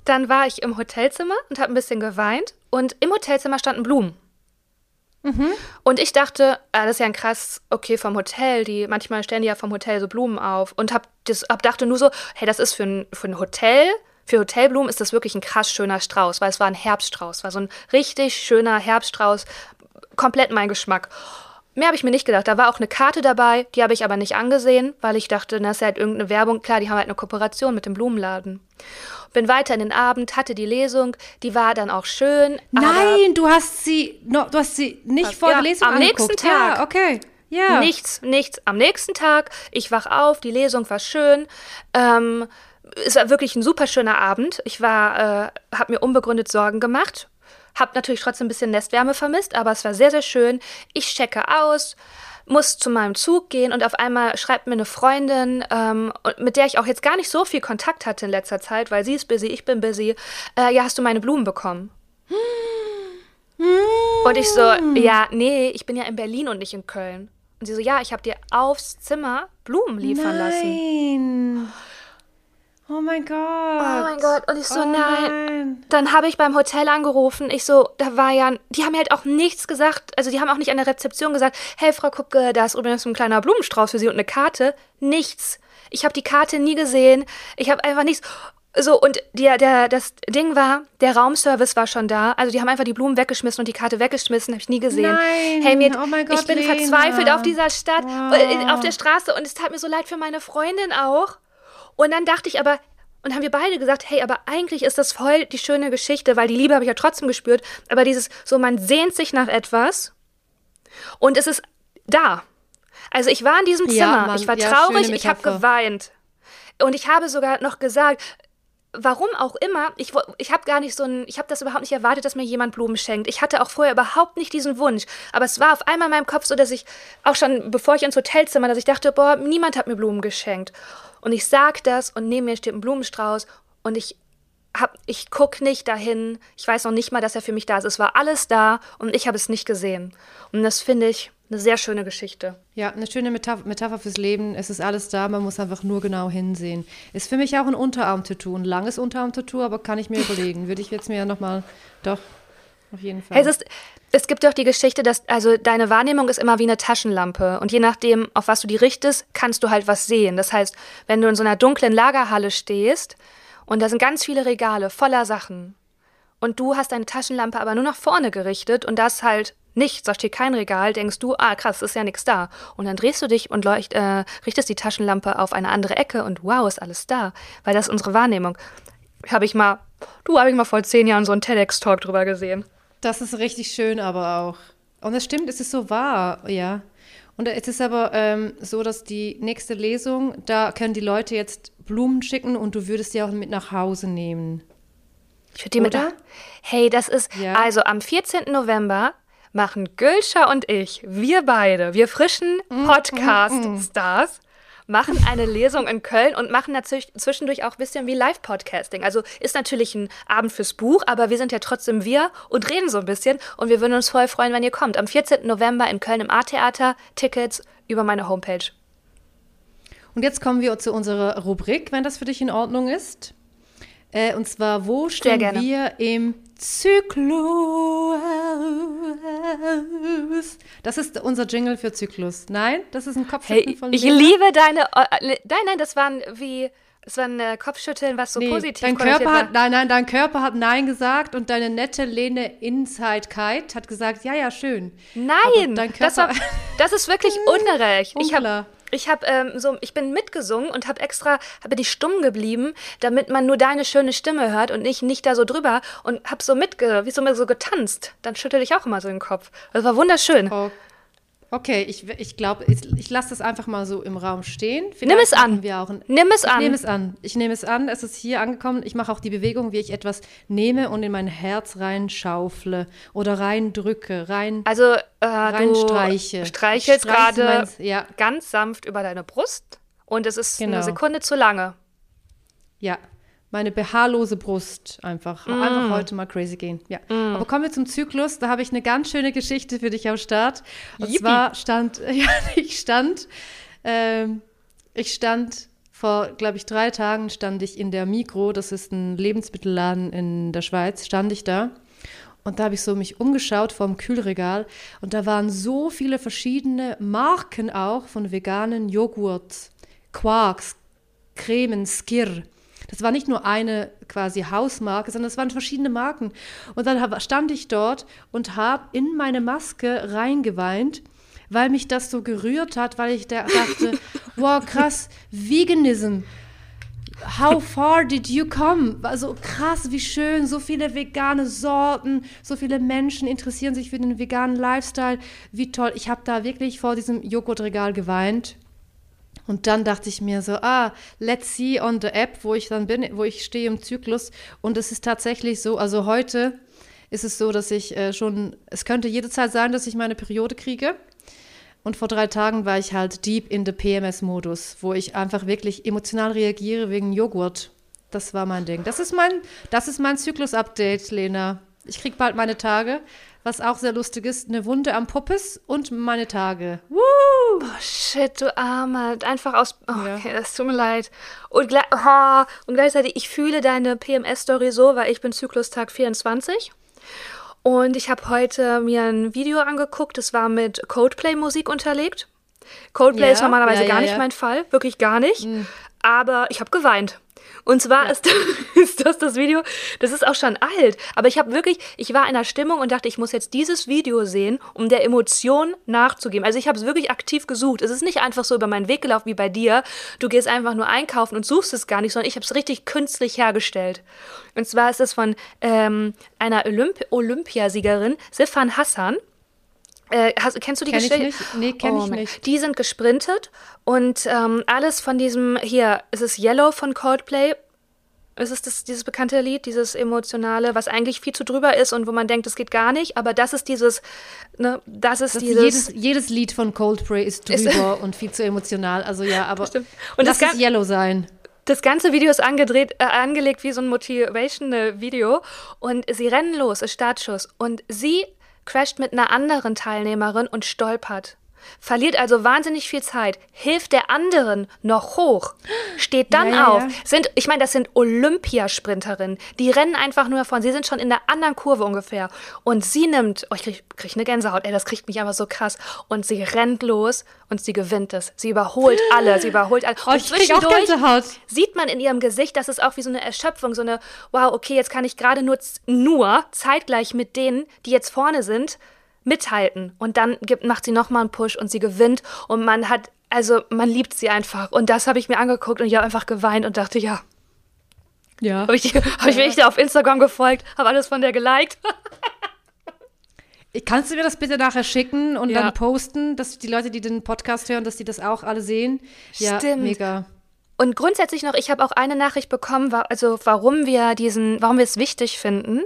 dann war ich im Hotelzimmer und habe ein bisschen geweint und im Hotelzimmer standen Blumen. Mhm. Und ich dachte, ah, das ist ja ein krass, okay, vom Hotel, die, manchmal stellen die ja vom Hotel so Blumen auf und hab, das, hab dachte nur so, hey, das ist für ein, für ein Hotel, für Hotelblumen ist das wirklich ein krass schöner Strauß, weil es war ein Herbststrauß, war so ein richtig schöner Herbststrauß, komplett mein Geschmack. Mehr habe ich mir nicht gedacht. Da war auch eine Karte dabei, die habe ich aber nicht angesehen, weil ich dachte, das ist halt irgendeine Werbung. Klar, die haben halt eine Kooperation mit dem Blumenladen. Bin weiter in den Abend, hatte die Lesung, die war dann auch schön. Nein, du hast sie, no, du hast sie nicht vor ja, der Lesung Am angeguckt. nächsten Tag. Ja, okay. Ja. Nichts, nichts. Am nächsten Tag, ich wach auf, die Lesung war schön. Ähm, es war wirklich ein super schöner Abend. Ich war, äh, habe mir unbegründet Sorgen gemacht. Hab natürlich trotzdem ein bisschen Nestwärme vermisst, aber es war sehr, sehr schön. Ich checke aus, muss zu meinem Zug gehen und auf einmal schreibt mir eine Freundin, ähm, mit der ich auch jetzt gar nicht so viel Kontakt hatte in letzter Zeit, weil sie ist busy, ich bin busy. Äh, ja, hast du meine Blumen bekommen? Und ich so, ja, nee, ich bin ja in Berlin und nicht in Köln. Und sie so, ja, ich habe dir aufs Zimmer Blumen liefern nein. lassen. Oh mein Gott. Oh mein Gott. Und ich so, Oh nein. nein. Dann habe ich beim Hotel angerufen. Ich so, da war ja, die haben mir halt auch nichts gesagt. Also die haben auch nicht an der Rezeption gesagt, hey Frau Kupke, da ist übrigens ein kleiner Blumenstrauß für Sie und eine Karte. Nichts. Ich habe die Karte nie gesehen. Ich habe einfach nichts. So, und der, der, das Ding war, der Raumservice war schon da. Also die haben einfach die Blumen weggeschmissen und die Karte weggeschmissen, habe ich nie gesehen. Nein. Hey, mir, Oh mein Gott, ich bin Lena. verzweifelt auf dieser Stadt, äh, auf der Straße und es tat mir so leid für meine Freundin auch. Und dann dachte ich aber, und haben wir beide gesagt, hey, aber eigentlich ist das voll die schöne Geschichte, weil die Liebe habe ich ja trotzdem gespürt, aber dieses, so man sehnt sich nach etwas und es ist da. Also ich war in diesem Ja, Zimmer, Mann, ich war ja, traurig, ich habe geweint. Und ich habe sogar noch gesagt, warum auch immer, ich, ich habe gar nicht so ein, ich habe das überhaupt nicht erwartet, dass mir jemand Blumen schenkt. Ich hatte auch vorher überhaupt nicht diesen Wunsch. Aber es war auf einmal in meinem Kopf so, dass ich auch schon, bevor ich ins Hotelzimmer, dass ich dachte, boah, niemand hat mir Blumen geschenkt. Und ich sag das und neben mir steht ein Blumenstrauß und ich hab, ich guck nicht dahin. Ich weiß noch nicht mal, dass er für mich da ist. Es war alles da und ich habe es nicht gesehen. Und das finde ich eine sehr schöne Geschichte. Ja, eine schöne Metapher, Metapher fürs Leben. Es ist alles da, man muss einfach nur genau hinsehen. Ist für mich auch ein Unterarm-Tattoo, ein langes Unterarm-Tattoo, aber kann ich mir überlegen. Würde ich jetzt mir ja nochmal, doch, auf jeden Fall. Hey, es, ist, es gibt doch die Geschichte, dass also deine Wahrnehmung ist immer wie eine Taschenlampe und je nachdem, auf was du die richtest, kannst du halt was sehen. Das heißt, wenn du in so einer dunklen Lagerhalle stehst und da sind ganz viele Regale voller Sachen und du hast deine Taschenlampe aber nur nach vorne gerichtet und da ist halt nichts, da steht kein Regal, denkst du, ah krass, ist ja nichts da. Und dann drehst du dich und leucht, äh, richtest die Taschenlampe auf eine andere Ecke und wow, ist alles da, weil das ist unsere Wahrnehmung. Habe ich mal, du habe ich mal vor zehn Jahren so einen TEDx-Talk drüber gesehen. Das ist richtig schön, aber auch. Und es stimmt, es ist so wahr, ja. Und es ist aber ähm, so, dass die nächste Lesung, da können die Leute jetzt Blumen schicken und du würdest die auch mit nach Hause nehmen. Ich würde die mit. Oder? Hey, das ist. Ja. Also am 14. November machen Gülscha und ich, wir beide, wir frischen Mm, Podcast-Stars, machen eine Lesung in Köln und machen natürlich zwischendurch auch ein bisschen wie Live-Podcasting. Also ist natürlich ein Abend fürs Buch, aber wir sind ja trotzdem wir und reden so ein bisschen. Und wir würden uns voll freuen, wenn ihr kommt. Am 14. November in Köln im A-Theater. Tickets über meine Homepage. Und jetzt kommen wir zu unserer Rubrik, wenn das für dich in Ordnung ist. Äh, und zwar, wo stehen wir im Zyklus? Das ist unser Jingle für Zyklus. Nein, das ist ein Kopfschütteln Hey, von ich Lena. liebe deine. äh, Nein, nein, das waren wie. Das war ein äh, Kopfschütteln, was so Nee, positiv dein Körper war. hat, nein, nein, dein Körper hat Nein gesagt und deine nette Lene Insidekeit hat gesagt, ja, ja, schön. Nein, dein das, war, das ist wirklich (laughs) ungerecht. Ich habe ich hab, ähm, so, ich bin mitgesungen und habe extra, habe die stumm geblieben, damit man nur deine schöne Stimme hört und nicht, nicht da so drüber und habe so mitge, wie so, so getanzt. Dann schüttel ich auch immer so den Kopf. Das war wunderschön. Oh. Okay, ich, ich glaube, ich, ich lasse das einfach mal so im Raum stehen. Vielleicht Nimm es an. Wir auch ein, Nimm es ich an. nehme es an. Ich nehme es an. Es ist hier angekommen. Ich mache auch die Bewegung, wie ich etwas nehme und in mein Herz reinschaufle oder reindrücke, rein. Also, äh, du Reinstreiche. streichelst Streiche gerade meins- ja. ganz sanft über deine Brust und es ist Genau. eine Sekunde zu lange. Ja, meine behaarlose Brust einfach. Mm. Einfach heute mal crazy gehen. Ja. Aber kommen wir zum Zyklus. Da habe ich eine ganz schöne Geschichte für dich am Start. Und Yippie. zwar stand, (laughs) ja, ich stand, ähm, ich stand vor, glaube ich, drei Tagen stand ich in der Mikro, das ist ein Lebensmittelladen in der Schweiz, stand ich da. Und da habe ich so mich umgeschaut vom Kühlregal und da waren so viele verschiedene Marken auch von veganen Joghurt, Quarks, Cremen, Skir. Das war nicht nur eine quasi Hausmarke, sondern es waren verschiedene Marken. Und dann stand ich dort und habe in meine Maske reingeweint, weil mich das so gerührt hat, weil ich da dachte, (laughs) wow, krass, Veganism. How far did you come? Also krass, wie schön, so viele vegane Sorten, so viele Menschen interessieren sich für den veganen Lifestyle. Wie toll. Ich habe da wirklich vor diesem Joghurtregal geweint. Und dann dachte ich mir so, ah, let's see on the app, wo ich dann bin, wo ich stehe im Zyklus. Und es ist tatsächlich so, also heute ist es so, dass ich äh, schon, es könnte jederzeit sein, dass ich meine Periode kriege. Und vor drei Tagen war ich halt deep in the PMS-Modus, wo ich einfach wirklich emotional reagiere wegen Joghurt. Das war mein Ding. Das ist mein, das ist mein Zyklus-Update, Lena. Ich krieg bald meine Tage, was auch sehr lustig ist. Eine Wunde am Poppes und meine Tage. Woo! Oh shit, du Armer. Einfach aus. Oh, ja. okay, das tut mir leid. Und, oh, und gleichzeitig, ich fühle deine PMS-Story so, weil ich bin Zyklustag 24. Und ich habe heute mir ein Video angeguckt, das war mit Coldplay-Musik unterlegt. Coldplay ja, ist normalerweise ja, ja, gar nicht mein Fall, wirklich gar nicht. Mhm. Aber ich habe geweint. Und zwar ist, (laughs) ist, das das Video, das ist auch schon alt, aber ich habe wirklich, ich war in einer Stimmung und dachte, ich muss jetzt dieses Video sehen, um der Emotion nachzugeben. Also ich habe es wirklich aktiv gesucht. Es ist nicht einfach so über meinen Weg gelaufen wie bei dir. Du gehst einfach nur einkaufen und suchst es gar nicht, sondern ich habe es richtig künstlich hergestellt. Und zwar ist es von ähm, einer Olymp Olympiasiegerin, Sifan Hassan. Äh, hast, kennst du die kenn Geschichte? Ich nicht. Nee, kenn oh, ich nicht. Die sind gesprintet und ähm, alles von diesem, hier, es ist Yellow von Coldplay. Es ist das, dieses bekannte Lied, dieses emotionale, was eigentlich viel zu drüber ist und wo man denkt, das geht gar nicht, aber das ist dieses, ne, das ist das dieses. Jedes, jedes Lied von Coldplay ist drüber ist, (laughs) und viel zu emotional, also ja, aber Stimmt. und lass das es Yellow sein. Das ganze Video ist angedreht, äh, angelegt wie so ein Motivational Video und sie rennen los, ist Startschuss und sie crasht mit einer anderen Teilnehmerin und stolpert. Verliert also wahnsinnig viel Zeit, hilft der anderen noch hoch, steht dann ja, auf. Ja. Sind, ich meine, das sind Olympiasprinterinnen. Die rennen einfach nur davon. Sie sind schon in der anderen Kurve ungefähr. Und sie nimmt, oh, ich krieg, krieg eine Gänsehaut, ey, das kriegt mich aber so krass. Und sie rennt los und sie gewinnt es. Sie überholt alle, sie überholt alle. Oh, und zwischendurch sieht man in ihrem Gesicht, dass es auch wie so eine Erschöpfung, so eine, wow, okay, jetzt kann ich gerade nur, nur zeitgleich mit denen, die jetzt vorne sind, mithalten. Und dann gibt, macht sie nochmal einen Push und sie gewinnt. Und man hat, also man liebt sie einfach. Und das habe ich mir angeguckt und ich habe einfach geweint und dachte, ja. Ja. Habe ich, hab ich wirklich auf Instagram gefolgt, habe alles von der geliked. Kannst du mir das bitte nachher schicken und ja. dann posten, dass die Leute, die den Podcast hören, dass die das auch alle sehen? Ja, Stimmt. mega. Und grundsätzlich noch, ich habe auch eine Nachricht bekommen, also warum wir diesen, warum wir es wichtig finden,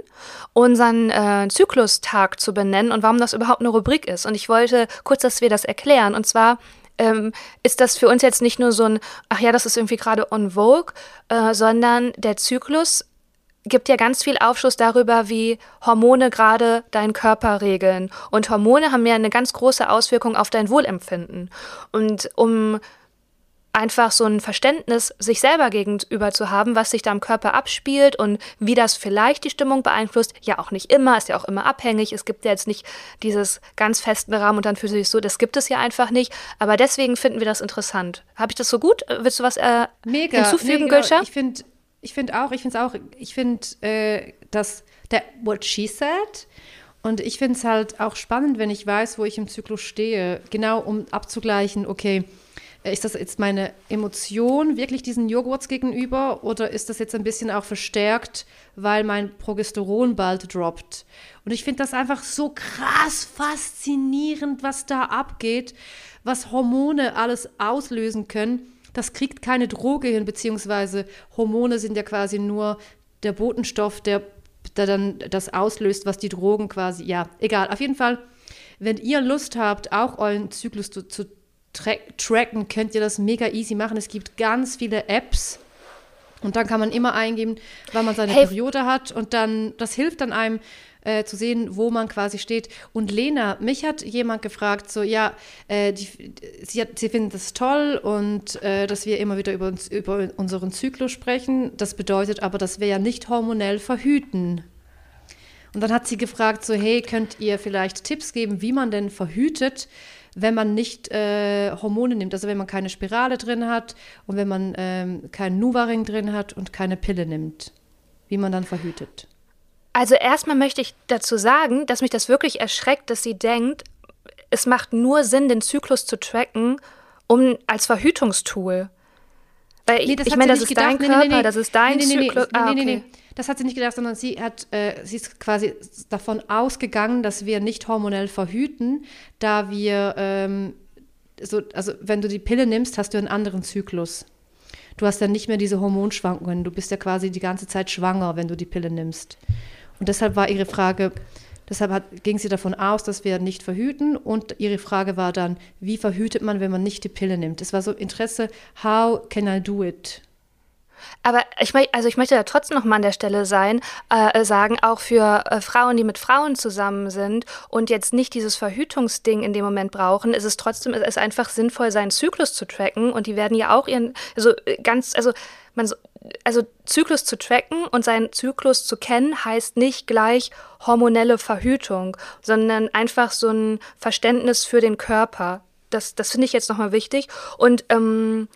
unseren äh, Zyklustag zu benennen und warum das überhaupt eine Rubrik ist. Und ich wollte kurz, dass wir das erklären. Und zwar ähm, ist das für uns jetzt nicht nur so ein, ach ja, das ist irgendwie gerade on vogue, äh, sondern der Zyklus gibt ja ganz viel Aufschluss darüber, wie Hormone gerade deinen Körper regeln. Und Hormone haben ja eine ganz große Auswirkung auf dein Wohlempfinden. Und um einfach so ein Verständnis sich selber gegenüber zu haben, was sich da im Körper abspielt und wie das vielleicht die Stimmung beeinflusst. Ja, auch nicht immer, ist ja auch immer abhängig. Es gibt ja jetzt nicht dieses ganz festen Rahmen und dann fühlt sich so, das gibt es ja einfach nicht. Aber deswegen finden wir das interessant. Habe ich das so gut? Willst du was äh, mega, hinzufügen, mega. Gülscha? Ich finde ich find auch, ich finde es auch, ich finde, äh, dass der What She Said und ich finde es halt auch spannend, wenn ich weiß, wo ich im Zyklus stehe, genau um abzugleichen, okay, ist das jetzt meine Emotion wirklich diesen Joghurts gegenüber oder ist das jetzt ein bisschen auch verstärkt, weil mein Progesteron bald droppt? Und ich finde das einfach so krass faszinierend, was da abgeht, was Hormone alles auslösen können. Das kriegt keine Droge hin, beziehungsweise Hormone sind ja quasi nur der Botenstoff, der, der dann das auslöst, was die Drogen quasi, ja, egal. Auf jeden Fall, wenn ihr Lust habt, auch euren Zyklus zu, zu tra tracken, könnt ihr das mega easy machen. Es gibt ganz viele Apps. Und dann kann man immer eingeben, wann man seine hey. Periode hat. Und dann, das hilft dann einem äh, zu sehen, wo man quasi steht. Und Lena, mich hat jemand gefragt, so, ja, äh, die, sie, hat, sie findet das toll und äh, dass wir immer wieder über, uns, über unseren Zyklus sprechen. Das bedeutet aber, dass wir ja nicht hormonell verhüten. Und dann hat sie gefragt, so, hey, könnt ihr vielleicht Tipps geben, wie man denn verhütet? Wenn man nicht äh, Hormone nimmt, also wenn man keine Spirale drin hat und wenn man ähm, keinen Nuvaring drin hat und keine Pille nimmt, wie man dann verhütet. Also erstmal möchte ich dazu sagen, dass mich das wirklich erschreckt, dass sie denkt, es macht nur Sinn, den Zyklus zu tracken, um als Verhütungstool. Weil nee, ich meine, das ist dein Körper, nee, nee, das ist dein Zyklus. Ah, okay. Das hat sie nicht gedacht, sondern sie hat, äh, sie ist quasi davon ausgegangen, dass wir nicht hormonell verhüten, da wir, ähm, so, also wenn du die Pille nimmst, hast du einen anderen Zyklus. Du hast dann nicht mehr diese Hormonschwankungen. Du bist ja quasi die ganze Zeit schwanger, wenn du die Pille nimmst. Und deshalb war ihre Frage, Deshalb ging sie davon aus, dass wir nicht verhüten. Und ihre Frage war dann, wie verhütet man, wenn man nicht die Pille nimmt? Es war so Interesse, how can I do it? Aber ich, also ich möchte da trotzdem noch mal an der Stelle sein, äh, sagen, auch für äh, Frauen, die mit Frauen zusammen sind und jetzt nicht dieses Verhütungsding in dem Moment brauchen, ist es trotzdem ist es einfach sinnvoll, seinen Zyklus zu tracken. Und die werden ja auch ihren, also äh, ganz, also man, also Zyklus zu tracken und seinen Zyklus zu kennen, heißt nicht gleich hormonelle Verhütung, sondern einfach so ein Verständnis für den Körper. Das, das finde ich jetzt nochmal wichtig. Und ähm,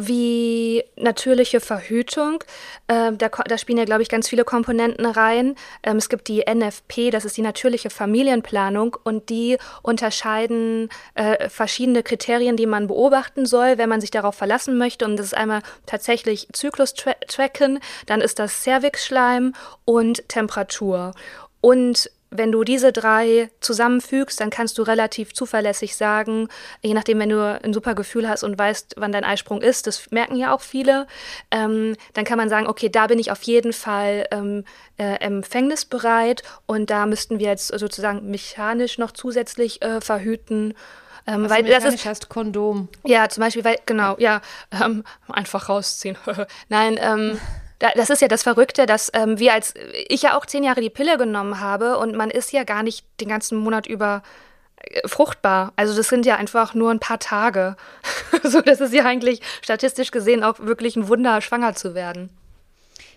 wie natürliche Verhütung. Äh, da, da, spielen ja, glaube ich, ganz viele Komponenten rein. Ähm, es gibt die NFP, das ist die natürliche Familienplanung, und die unterscheiden äh, verschiedene Kriterien, die man beobachten soll, wenn man sich darauf verlassen möchte. Und das ist einmal tatsächlich Zyklus tracken, dann ist das Cervixschleim und Temperatur. Und wenn du diese drei zusammenfügst, dann kannst du relativ zuverlässig sagen, je nachdem, wenn du ein super Gefühl hast und weißt, wann dein Eisprung ist, das merken ja auch viele, ähm, dann kann man sagen, okay, da bin ich auf jeden Fall ähm, äh, empfängnisbereit und da müssten wir jetzt sozusagen mechanisch noch zusätzlich äh, verhüten. Ähm, Was weil das ist heißt Kondom. Ja, zum Beispiel, weil genau, ja, ähm, einfach rausziehen. (laughs) Nein, ähm, (laughs) das ist ja das Verrückte, dass ähm, wir als ich ja auch zehn Jahre die Pille genommen habe und man ist ja gar nicht den ganzen Monat über äh, fruchtbar. Also das sind ja einfach nur ein paar Tage. (laughs) so, das ist ja eigentlich statistisch gesehen auch wirklich ein Wunder, schwanger zu werden.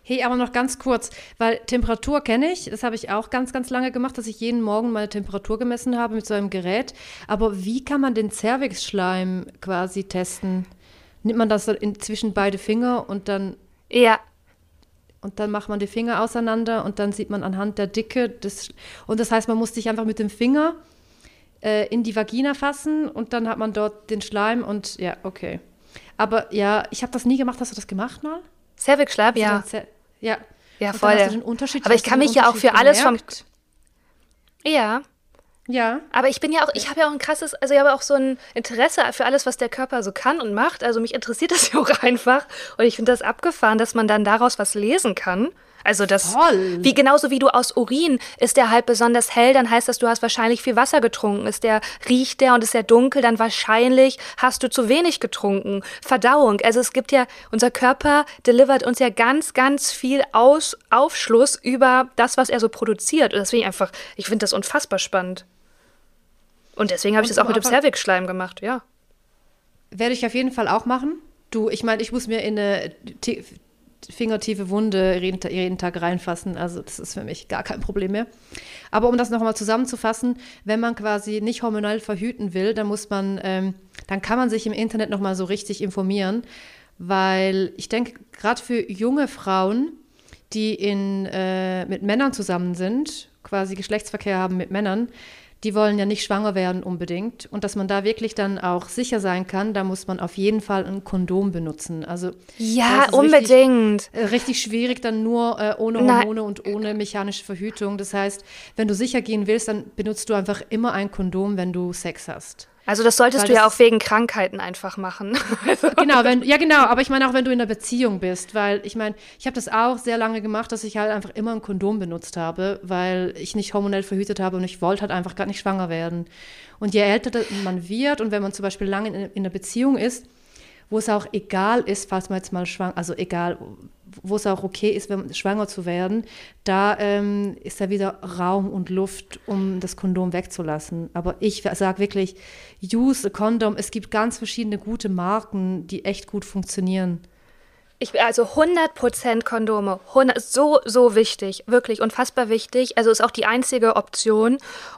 Hey, aber noch ganz kurz, weil Temperatur kenne ich, das habe ich auch ganz, ganz lange gemacht, dass ich jeden Morgen meine Temperatur gemessen habe mit so einem Gerät. Aber wie kann man den Cervixschleim quasi testen? Nimmt man das in, zwischen beide Finger und dann. Ja, und dann macht man die Finger auseinander und dann sieht man anhand der Dicke das und das heißt, man muss sich einfach mit dem Finger äh, in die Vagina fassen und dann hat man dort den Schleim und ja, okay. Aber ja, ich habe das nie gemacht. Hast du das gemacht mal? Cervix-Schleim, ja. Ja. Ja, voll. Aber ich kann mich ja auch für alles vom Ja. Ja. Aber ich bin ja auch, ich habe ja auch ein krasses, also ich habe auch so ein Interesse für alles, was der Körper so kann und macht. Also mich interessiert (laughs) das ja auch einfach. Und ich finde das abgefahren, dass man dann daraus was lesen kann. Also das, Toll. wie genauso wie du aus Urin, ist der halt besonders hell, dann heißt das, du hast wahrscheinlich viel Wasser getrunken. Ist der, riecht der und ist der dunkel, dann wahrscheinlich hast du zu wenig getrunken. Verdauung. Also es gibt ja, unser Körper delivert uns ja ganz, ganz viel Aus, Aufschluss über das, was er so produziert. Und deswegen einfach, ich finde das unfassbar spannend. Und deswegen habe ich das auch mit dem Cervix-Schleim gemacht, ja. Werde ich auf jeden Fall auch machen. Du, ich meine, ich muss mir in eine fingertiefe Wunde jeden, jeden, Tag reinfassen. Also das ist für mich gar kein Problem mehr. Aber um das nochmal zusammenzufassen, wenn man quasi nicht hormonell verhüten will, dann muss man, ähm, dann kann man sich im Internet nochmal so richtig informieren, weil ich denke, gerade für junge Frauen, die in, äh, mit Männern zusammen sind, quasi Geschlechtsverkehr haben mit Männern, die wollen ja nicht schwanger werden unbedingt. Und dass man da wirklich dann auch sicher sein kann, da muss man auf jeden Fall ein Kondom benutzen. Also ja, unbedingt. Richtig, äh, richtig, schwierig dann nur äh, ohne Hormone Nein. und ohne mechanische Verhütung. Das heißt, wenn du sicher gehen willst, dann benutzt du einfach immer ein Kondom, wenn du Sex hast. Also das solltest Weil du ja auch wegen Krankheiten einfach machen. (laughs) genau, wenn, ja genau, aber ich meine auch, wenn du in einer Beziehung bist, weil ich meine, ich habe das auch sehr lange gemacht, dass ich halt einfach immer ein Kondom benutzt habe, weil ich nicht hormonell verhütet habe und ich wollte halt einfach gar nicht schwanger werden. Und je älter man wird und wenn man zum Beispiel lange in, in einer Beziehung ist, wo es auch egal ist, falls man jetzt mal schwanger, also egal, wo es auch okay ist, wenn, schwanger zu werden, da ähm, ist da wieder Raum und Luft, um das Kondom wegzulassen. Aber ich sage wirklich, use a condom. Es gibt ganz verschiedene gute Marken, die echt gut funktionieren. Ich, also 100% Kondome, 100, so, so wichtig, wirklich unfassbar wichtig. Also ist auch die einzige Option.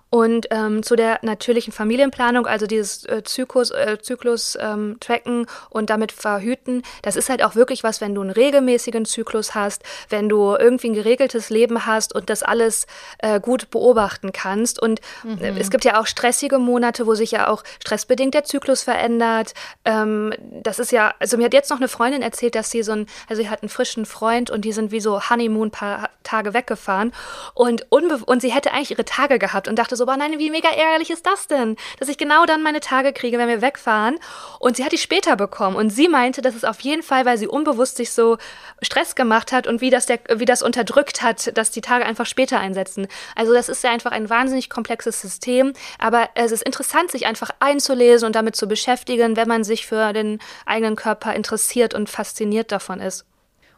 Und ähm, zu der natürlichen Familienplanung, also dieses äh, Zyklus, äh, Zyklus ähm, tracken und damit verhüten, das ist halt auch wirklich was, wenn du einen regelmäßigen Zyklus hast, wenn du irgendwie ein geregeltes Leben hast und das alles äh, gut beobachten kannst. Und äh, mhm. es gibt ja auch stressige Monate, wo sich ja auch stressbedingt der Zyklus verändert. Ähm, das ist ja, also mir hat jetzt noch eine Freundin erzählt, dass sie so so ein, also sie hat einen frischen Freund und die sind wie so Honeymoon paar Tage weggefahren. Und und sie hätte eigentlich ihre Tage gehabt und dachte so, boah, nein, wie mega ärgerlich ist das denn, dass ich genau dann meine Tage kriege, wenn wir wegfahren. Und sie hat die später bekommen und sie meinte, dass es auf jeden Fall, weil sie unbewusst sich so Stress gemacht hat und wie das der, wie das unterdrückt hat, dass die Tage einfach später einsetzen. Also das ist ja einfach ein wahnsinnig komplexes System, aber es ist interessant, sich einfach einzulesen und damit zu beschäftigen, wenn man sich für den eigenen Körper interessiert und fasziniert davon ist.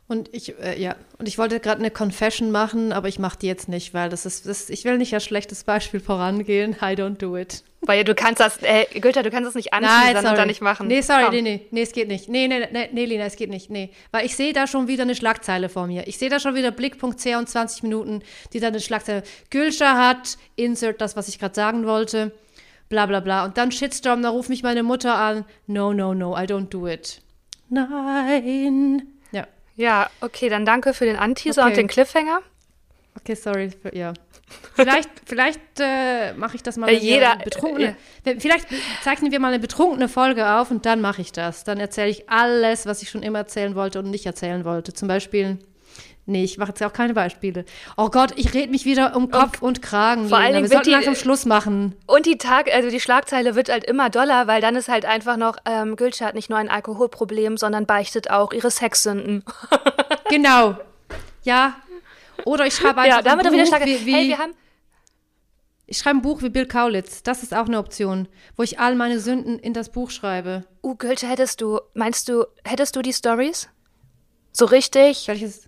Und ich, äh, ja, und ich wollte gerade eine Confession machen, aber ich mache die jetzt nicht, weil das ist, das, ich will nicht als schlechtes Beispiel vorangehen. I don't do it. Weil du kannst das, äh, Günther, du kannst das nicht anteasern und dann nicht machen. Nee, sorry, nee, nee, nee, es geht nicht. Nee, nee, nee, nee, Lina, es geht nicht. Nee, weil ich sehe da schon wieder eine Schlagzeile vor mir. Ich sehe da schon wieder Blickpunkt und 20 Minuten, die da eine Schlagzeile. Gülscher hat, insert das, was ich gerade sagen wollte, bla bla bla. Und dann Shitstorm, da ruft mich meine Mutter an. No, no, no, I don't do it. Nein. Ja. Ja, okay, dann danke für den Anteaser okay. und den Cliffhanger. Okay, sorry, für, ja. (laughs) Vielleicht, vielleicht äh, mache ich das mal. Äh, jeder, betrunkene, äh, vielleicht zeichnen wir mal eine betrunkene Folge auf und dann mache ich das. Dann erzähle ich alles, was ich schon immer erzählen wollte und nicht erzählen wollte. Zum Beispiel Nee, ich mache jetzt auch keine Beispiele. Oh Gott, ich rede mich wieder um Kopf und, und Kragen. Vor allen Dingen wir sollten langsam Schluss machen. Und die Tag, also die Schlagzeile wird halt immer doller, weil dann ist halt einfach noch, ähm, Gülscha hat nicht nur ein Alkoholproblem, sondern beichtet auch ihre Sexsünden. (laughs) genau. Ja. Oder ich schreibe einfach ja, damit ein Buch wieder wie, wie hey, wir haben ich schreibe ein Buch wie Bill Kaulitz. Das ist auch eine Option, wo ich all meine Sünden in das Buch schreibe. Uh, Gülscha, hättest du, meinst du, hättest du die Stories? So richtig? Welches?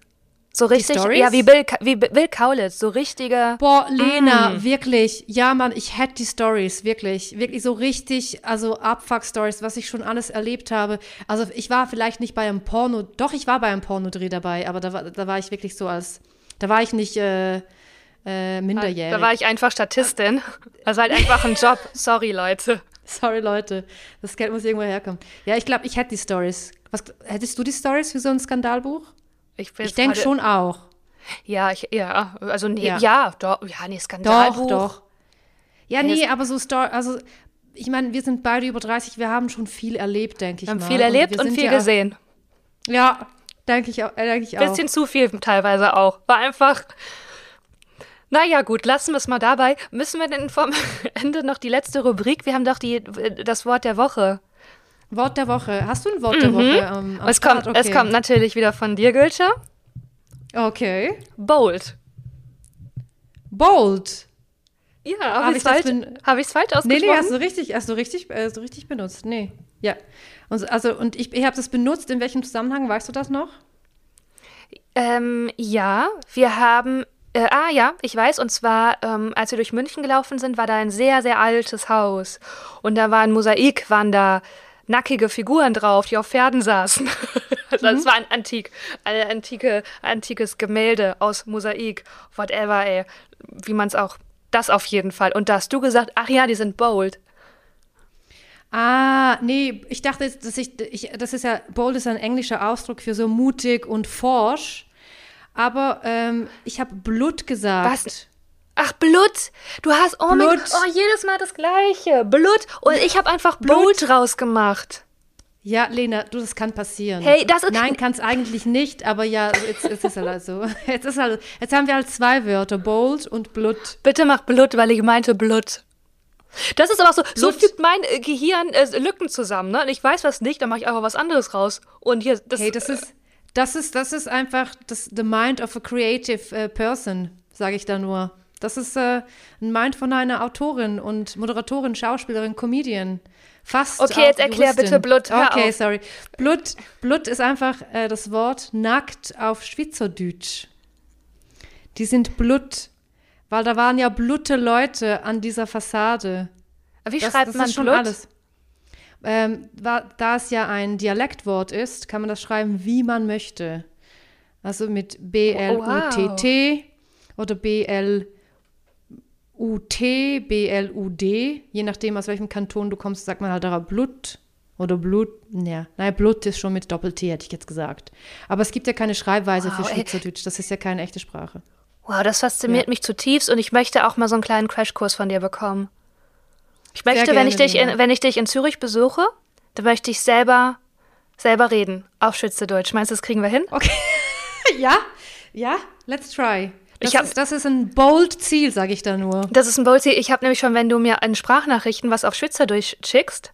So richtig, ja, wie Bill, wie Bill Kaulitz, so richtige. Boah, Lena, mm. wirklich, ja, Mann, ich hätte die Stories, wirklich, wirklich so richtig, also Abfuck-Stories, was ich schon alles erlebt habe. Also ich war vielleicht nicht bei einem Porno, doch, ich war bei einem Pornodreh dabei, aber da war, da war ich wirklich so als, da war ich nicht äh, äh, minderjährig. Da war ich einfach Statistin. Das war halt einfach ein Job. (laughs) Sorry, Leute. Sorry, Leute. Das Geld muss irgendwo herkommen. Ja, ich glaube, ich hätte die Stories. Was, hättest du die Stories für so ein Skandalbuch? Ich, ich denke schon auch. Ja, ich, ja, also nee, ja, ja doch, ja, nee, Skandalbuch. Doch, doch. Ja, nee, aber so Story, also ich meine, wir sind beide über 30, wir haben schon viel erlebt, denke ich wir mal. haben viel erlebt und, und viel ja, gesehen. Ja, denke ich, auch, äh, denk ich auch. Bisschen zu viel teilweise auch. War einfach. Naja, gut, lassen wir es mal dabei. Müssen wir denn vom (laughs) Ende noch die letzte Rubrik? Wir haben doch die, das Wort der Woche. Wort der Woche. Hast du ein Wort mhm. der Woche? Ähm, es, kommt, okay. es kommt natürlich wieder von dir, Gülscha. Okay. Bold. Bold. Ja, habe hab ich es falsch, hab falsch ausgesprochen? Nee, nee, hast du richtig, hast du richtig, äh, hast du richtig benutzt. Nee, ja. Und, also, und ich, ich habe das benutzt. In welchem Zusammenhang? Weißt du das noch? Ähm, ja, wir haben äh, ah ja, ich weiß. Und zwar, ähm, als wir durch München gelaufen sind, war da ein sehr, sehr altes Haus. Und da war ein Mosaik, waren da nackige Figuren drauf, die auf Pferden saßen. (laughs) also mhm. Das war ein antik, ein antike, antikes Gemälde aus Mosaik, whatever, ey. Wie man es auch. Das auf jeden Fall. Und da hast du gesagt, ach ja, die sind bold. Ah, nee, ich dachte, dass ich, ich, das ist ja, bold ist ein englischer Ausdruck für so mutig und forsch. Aber ähm, ich habe Blut gesagt. Was? Ach, Blut. Du hast, oh Blut. mein oh, jedes Mal das Gleiche. Blut. Und ich habe einfach Blut, Blut rausgemacht. Ja, Lena, du, das kann passieren. Hey, das ist Nein, kann es eigentlich nicht, aber ja, jetzt, jetzt ist es halt so. (laughs) Jetzt, ist halt, jetzt haben wir halt zwei Wörter, bold und Blut. Bitte mach Blut, weil ich meinte Blut. Das ist aber so, Blut. so fügt mein äh, Gehirn äh, Lücken zusammen, ne? Und ich weiß was nicht, dann mache ich einfach was anderes raus. Und hier, das Hey, das ist, das ist, das ist einfach das, the mind of a creative uh, person, sage ich da nur. Das ist äh, ein Mind von einer Autorin und Moderatorin, Schauspielerin, Comedian. Fast. Okay, jetzt erklär Juristin. bitte Blut. Okay, auf. sorry. Blut, Blut ist einfach äh, das Wort nackt auf Schweizerdeutsch. Die sind Blut, weil da waren ja blutte Leute an dieser Fassade. Wie das, schreibt das man schon Blut? alles. Ähm, war, da es ja ein Dialektwort ist, kann man das schreiben, wie man möchte. Also mit B-L-U-T-T oh, wow. oder B-L-U-T. UT, BLUD, je nachdem aus welchem Kanton du kommst, sagt man halt da Blut oder Blut, ja, nein, Blut ist schon mit Doppel-T, hätte ich jetzt gesagt. Aber es gibt ja keine Schreibweise wow, für Schweizerdeutsch, das ist ja keine echte Sprache. Wow, das fasziniert ja. mich zutiefst und ich möchte auch mal so einen kleinen Crashkurs von dir bekommen. Ich möchte, gerne, wenn ich dich in, wenn ich dich in Zürich besuche, dann möchte ich selber selber reden auf Schweizerdeutsch. Meinst du, das kriegen wir hin? Okay. (laughs) ja, ja, let's try. Das, hab- ist, das ist ein bold Ziel, sage ich da nur. Das ist ein Bold Ich habe nämlich schon, wenn du mir in Sprachnachrichten was auf Schweizerdeutsch schickst,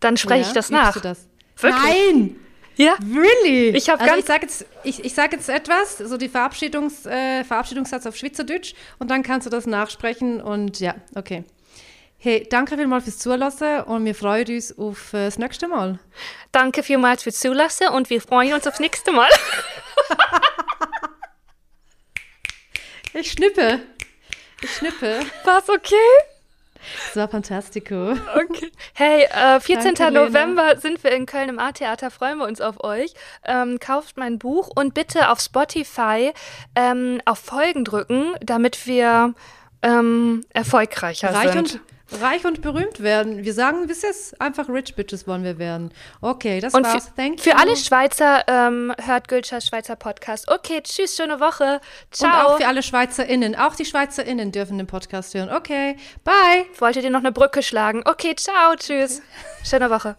dann spreche Ja, ich das nach. Du das? Wirklich? Nein! Ja. Really? Ich hab also ganz- ich sage jetzt, ich, ich sag jetzt etwas, so die Verabschiedungs, äh, Verabschiedungssatz auf Schweizerdeutsch und dann kannst du das nachsprechen und ja, okay. Hey, danke vielmals fürs Zuhören und wir freuen uns auf äh, das nächste Mal. Danke vielmals fürs Zulassen und wir freuen uns aufs nächste Mal. (laughs) Ich schnippe. Ich schnippe. War's okay? Das war fantastico. Okay. Hey, äh, 14. Danke. November sind wir in Köln im A-Theater, freuen wir uns auf euch. Ähm, kauft mein Buch und bitte auf Spotify ähm, auf Folgen drücken, damit wir ähm, erfolgreicher Reich sind. und, reich und berühmt werden. Wir sagen bis jetzt einfach Rich Bitches wollen wir werden. Okay, das und war's. für, Thank für you. alle Schweizer ähm, hört Gülschers Schweizer Podcast. Okay, tschüss, schöne Woche. Und Ciao. auch für alle SchweizerInnen. Auch die SchweizerInnen dürfen den Podcast hören. Okay, bye. Wolltet ihr noch eine Brücke schlagen? Okay, ciao, tschüss. Schöne Woche.